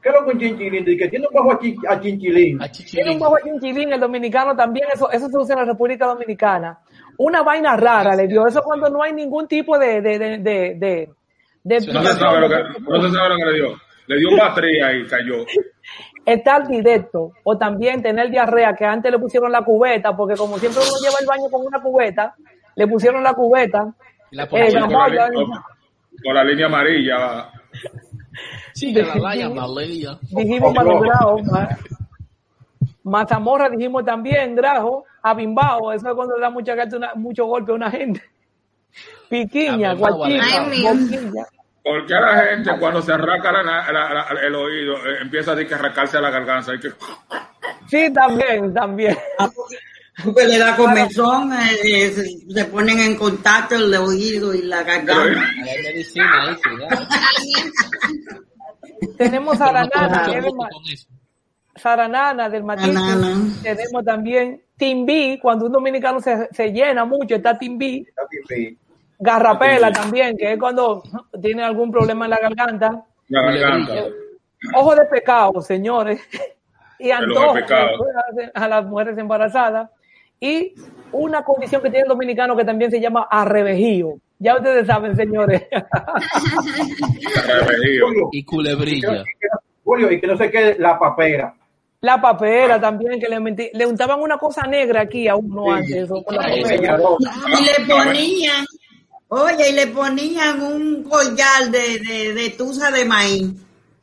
qué es lo con Chinchilín? Dice que tiene un bajo a, Chin- a Chinchilín. A Tiene un bajo chinchilín, el dominicano también, eso, eso se usa en la República Dominicana. Una vaina rara le dio, eso cuando no hay ningún tipo de, de, de, de, de, de No se sabe lo que, no se sabe lo que le dio. Le dio batería y cayó. estar directo o también tener diarrea, que antes le pusieron la cubeta, porque como siempre uno lleva el baño con una cubeta, le pusieron la cubeta. Y la Eh, la Con la, malla, li- con- con la línea amarilla. Sí, que la laya, Malaya. dijimos Malograo, ma- Mazamorra dijimos también, Grajo, Abimbao, eso es cuando le da mucha, una- mucho golpe a una gente. Piquiña, mío. Boquilla. Porque la gente cuando se arranca la na- la- la- el oído eh, empieza a decir que arrancarse a la garganta. Y que, Sí, también, también. Porque le da comezón, eh, se, se ponen en contacto el oído y la garganta. Hay. Tenemos a la nana, Saranana del. Banana. Tenemos también Timbí, cuando un dominicano se, se llena mucho, está bien, Garrapela también, que es cuando tiene algún problema en la garganta. la garganta. Ojo de pecado, señores. Y antojo pecado. a las mujeres embarazadas. Y una condición que tiene el dominicano que también se llama arrevejío. Ya ustedes saben, señores. Revejío. Julio, Y culebrilla. Julio, y que no se quede la papera. La papera también, que le, le untaban una cosa negra aquí a uno antes. eso, con la Ay. Y le ponían, oye, y le ponían un collar de, de, de tusa de maíz.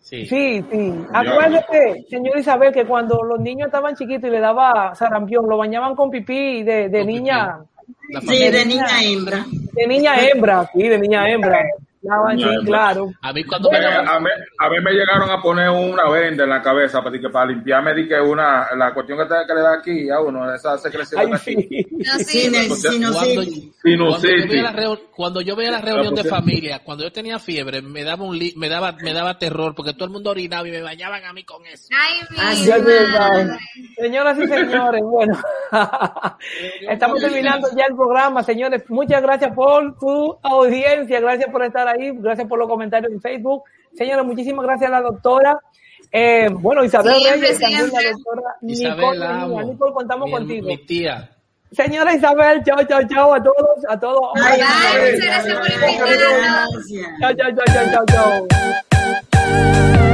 Sí. Sí, sí. Acuérdate, señor Isabel, que cuando los niños estaban chiquitos y le daba sarampión, lo bañaban con pipí de, de niña, Sí, de niña hembra. de niña hembra, sí, de niña hembra. Sí, claro. A mí cuando me a, mí, a mí me llegaron a poner una venda en la cabeza para, que, para limpiarme di que una, la cuestión que, te- que le da aquí a uno, esa secreción aquí. No, sí. Cuando, sí. cuando yo veía la reu- cuando yo veía la reunión de familia, cuando yo tenía fiebre, me daba un li- me daba me daba terror porque todo el mundo orinaba y me bañaban a mí con eso. Ay, mi. Señoras y señores, bueno, estamos terminando ya el programa, señores. Muchas gracias por su audiencia, gracias por estar ahí, gracias por los comentarios en Facebook. Señores, muchísimas gracias a la doctora. Eh, bueno, Isabel Siempre, Reyes, también la doctora Isabel, Nicole. Nicole, contamos mi, contigo. mi tía. Señora Isabel, chao, chao, chao a todos, a todos. Ay, Ay, muchas gracias por invitarnos. Chao, chao, chao, chao, chao.